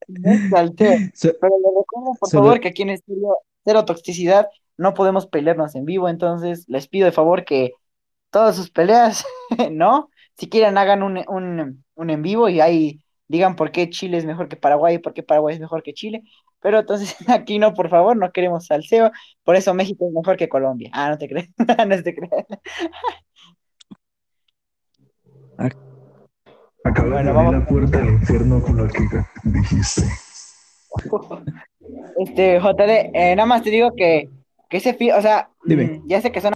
Un salteo. So- Pero le recuerdo, por favor, que aquí en Estéreo Cero Toxicidad no podemos pelearnos en vivo, entonces les pido de favor que todas sus peleas, ¿no? Si quieren, hagan un, un, un en vivo y ahí digan por qué Chile es mejor que Paraguay y por qué Paraguay es mejor que Chile. Pero entonces aquí no, por favor, no queremos salseo. Por eso México es mejor que Colombia. Ah, no te crees. no te crees. Acabas Bueno, de abrir vamos. la puerta del infierno con lo que dijiste. Este, JD, eh, nada más te digo que, que ese filtro, o sea, Dime. mm, ya sé que suena,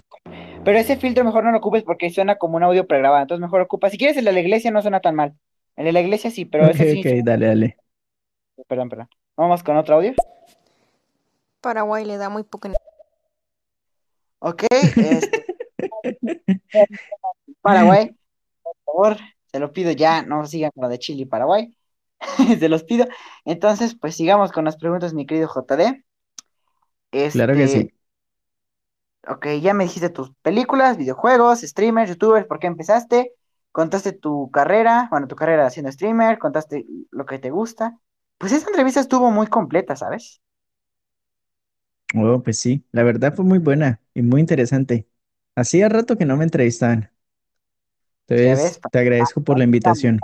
pero ese filtro mejor no lo ocupes porque suena como un audio pregrabado, entonces mejor ocupa. Si quieres el de la iglesia no suena tan mal. El de la iglesia sí, pero Ok, ese sí. ok, dale, dale. Perdón, perdón. Vamos con otro audio. Paraguay le da muy poca. Ok, este, Paraguay, por favor, se lo pido ya, no sigan con lo de Chile y Paraguay. Se los pido. Entonces, pues sigamos con las preguntas, mi querido JD. Claro que Este, sí. Ok, ya me dijiste tus películas, videojuegos, streamers, youtubers, por qué empezaste, contaste tu carrera, bueno, tu carrera siendo streamer, contaste lo que te gusta. Pues esa entrevista estuvo muy completa, ¿sabes? Oh, pues sí, la verdad fue muy buena y muy interesante. Hacía rato que no me entrevistaban. Entonces, te agradezco por la invitación.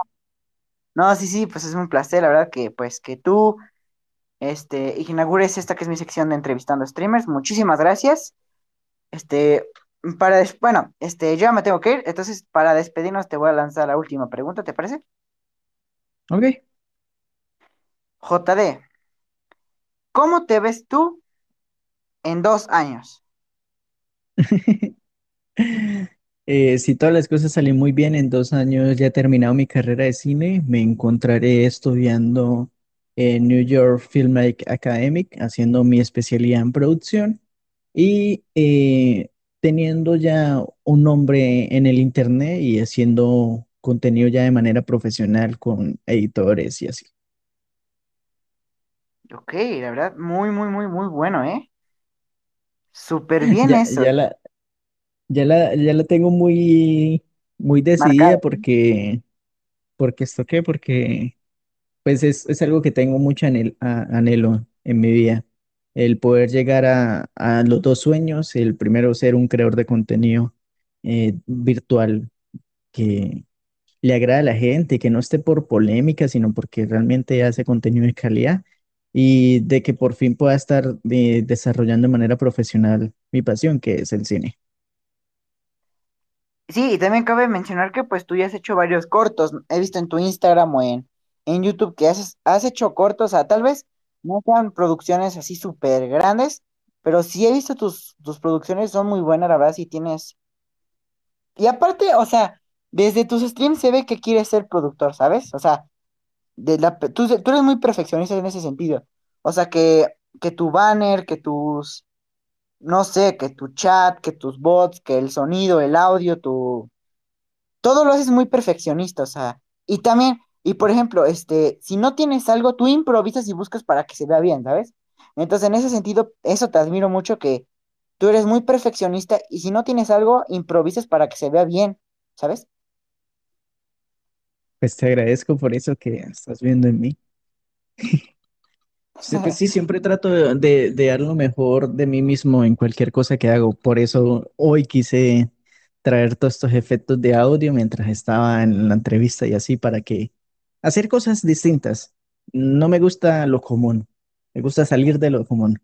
No, sí, sí, pues es un placer, la verdad, que pues que tú este, inaugures esta que es mi sección de entrevistando streamers. Muchísimas gracias. Este, para, bueno, este, yo ya me tengo que ir, entonces para despedirnos te voy a lanzar la última pregunta, ¿te parece? Ok. JD, ¿cómo te ves tú en dos años? Eh, si todas las cosas salen muy bien, en dos años ya he terminado mi carrera de cine, me encontraré estudiando en New York Film Academic, haciendo mi especialidad en producción y eh, teniendo ya un nombre en el internet y haciendo contenido ya de manera profesional con editores y así. Ok, la verdad, muy, muy, muy, muy bueno, ¿eh? Súper bien Ya, eso. ya la, ya la, ya la tengo muy, muy decidida Marcado. porque, porque esto qué, porque pues es, es algo que tengo mucho anhel- a- anhelo en mi vida. El poder llegar a, a los dos sueños, el primero ser un creador de contenido eh, virtual que le agrada a la gente, que no esté por polémica, sino porque realmente hace contenido de calidad y de que por fin pueda estar eh, desarrollando de manera profesional mi pasión, que es el cine. Sí, y también cabe mencionar que pues tú ya has hecho varios cortos. He visto en tu Instagram o en, en YouTube que has, has hecho cortos, o sea, tal vez no sean producciones así súper grandes, pero sí he visto tus, tus producciones, son muy buenas, la verdad, sí tienes. Y aparte, o sea, desde tus streams se ve que quieres ser productor, ¿sabes? O sea, de la, tú, tú eres muy perfeccionista en ese sentido. O sea, que, que tu banner, que tus, no sé, que tu chat, que tus bots, que el sonido, el audio, tu todo lo haces muy perfeccionista, o sea, y también, y por ejemplo, este, si no tienes algo, tú improvisas y buscas para que se vea bien, ¿sabes? Entonces, en ese sentido, eso te admiro mucho que tú eres muy perfeccionista y si no tienes algo, improvisas para que se vea bien, ¿sabes? Pues te agradezco por eso que estás viendo en mí. Sí, pues sí, siempre trato de, de, dar lo mejor de mí mismo en cualquier cosa que hago. Por eso hoy quise traer todos estos efectos de audio mientras estaba en la entrevista y así para que hacer cosas distintas. No me gusta lo común, me gusta salir de lo común.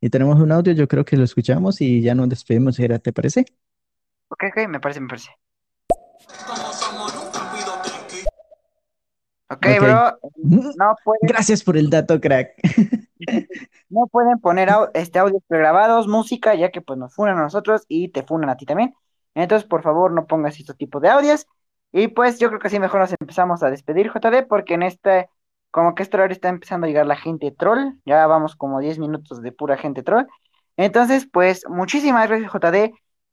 Y tenemos un audio, yo creo que lo escuchamos y ya nos despedimos, Era, ¿te parece? Ok, ok, me parece, me parece. Ok, Ok. bro, no pueden, Gracias por el dato, crack. no pueden poner au- este audios pregrabados, música, ya que pues nos funan a nosotros y te funan a ti también. Entonces, por favor, no pongas este tipo de audios. Y pues yo creo que así mejor nos empezamos a despedir, JD, porque en este, como que este horario está empezando a llegar la gente troll. Ya vamos como 10 minutos de pura gente troll. Entonces, pues muchísimas gracias, JD.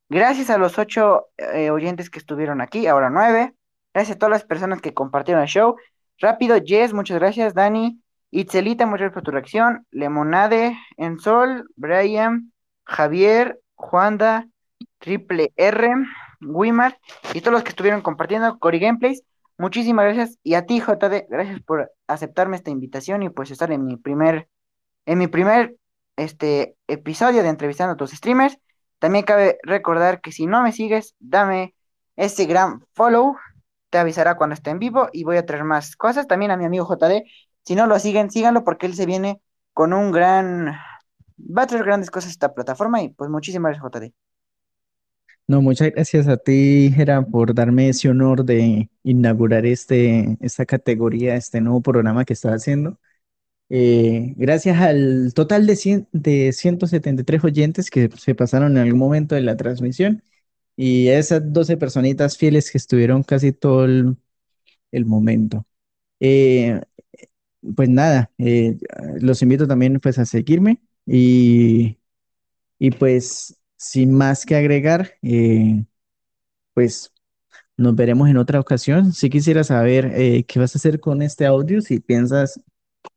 Gracias a los ocho eh, oyentes que estuvieron aquí, ahora nueve. Gracias a todas las personas que compartieron el show. Rápido, Jess, muchas gracias. Dani, Itzelita, muchas gracias por tu reacción. Lemonade, Ensol, Brian, Javier, Juanda, Triple R, Wimar y todos los que estuvieron compartiendo Cory Gameplays. Muchísimas gracias. Y a ti, JD, gracias por aceptarme esta invitación y pues estar en mi primer, en mi primer este, episodio de entrevistando a tus streamers. También cabe recordar que si no me sigues, dame ese gran follow. Te avisará cuando esté en vivo y voy a traer más cosas. También a mi amigo JD, si no lo siguen, síganlo porque él se viene con un gran... Va a traer grandes cosas esta plataforma y pues muchísimas gracias, JD. No, muchas gracias a ti, Jera, por darme ese honor de inaugurar este, esta categoría, este nuevo programa que estás haciendo. Eh, gracias al total de, 100 de 173 oyentes que se pasaron en algún momento de la transmisión y esas 12 personitas fieles que estuvieron casi todo el, el momento. Eh, pues nada, eh, los invito también pues a seguirme y, y pues sin más que agregar, eh, pues nos veremos en otra ocasión. Si quisiera saber eh, qué vas a hacer con este audio, si piensas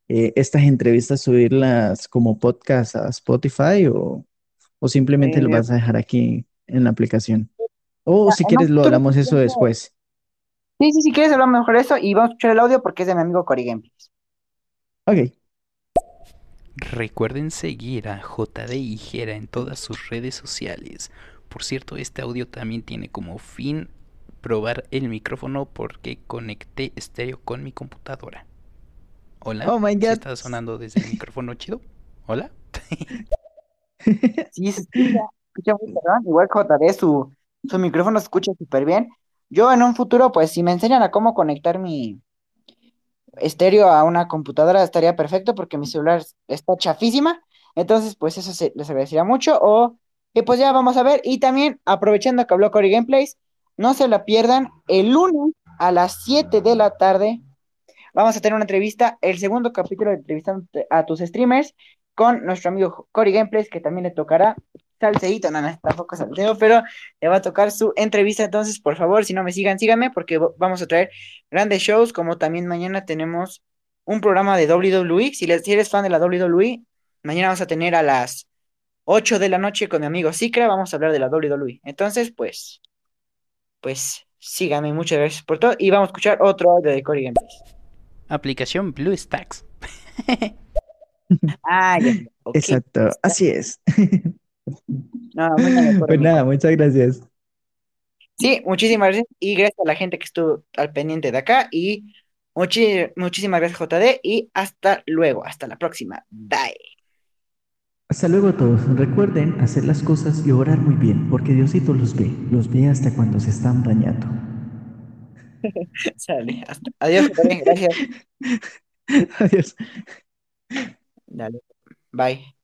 estas entrevistas subirlas como podcast a Spotify o, o simplemente lo vas a dejar aquí en la aplicación. O si quieres lo hablamos eso después. Sí, sí, si quieres hablamos mejor de eso y vamos a escuchar el audio porque es de mi amigo Cory Gameplays. Ok. Recuerden seguir a JD Jera en todas sus redes sociales. Por cierto, este audio también tiene como fin probar el micrófono porque conecté estéreo con mi computadora. Hola, Oh my ¿sí God. está sonando desde el micrófono chido? Hola. Sí, se escucha, escucha muy perdón. Igual JD, su, su micrófono se escucha súper bien. Yo en un futuro, pues si me enseñan a cómo conectar mi estéreo a una computadora, estaría perfecto porque mi celular está chafísima. Entonces, pues eso se, les agradecería mucho. O pues ya vamos a ver. Y también, aprovechando que habló Cory Gameplays, no se la pierdan el lunes a las 7 de la tarde. Vamos a tener una entrevista, el segundo capítulo de entrevistando a tus streamers con nuestro amigo Cory Gameplays, que también le tocará salseíto, no, no, tampoco salseo, pero le va a tocar su entrevista. Entonces, por favor, si no me sigan, síganme, porque vamos a traer grandes shows, como también mañana tenemos un programa de WWE. Si, les, si eres fan de la WWE, mañana vamos a tener a las 8 de la noche con mi amigo Sikra, vamos a hablar de la WWE. Entonces, pues, pues, síganme, muchas gracias por todo, y vamos a escuchar otro audio de Cory Gameplays. Aplicación BlueStacks. ah, ya. Okay. Exacto, así es. No, muy bien, Pues nada, muchas gracias. Sí, muchísimas gracias y gracias a la gente que estuvo al pendiente de acá y muchi- muchísimas gracias JD y hasta luego, hasta la próxima. Bye. Hasta luego a todos. Recuerden hacer las cosas y orar muy bien, porque Diosito los ve, los ve hasta cuando se están bañando. Sale, hasta- Adiós, JD, gracias. Adiós. Dale. Bye.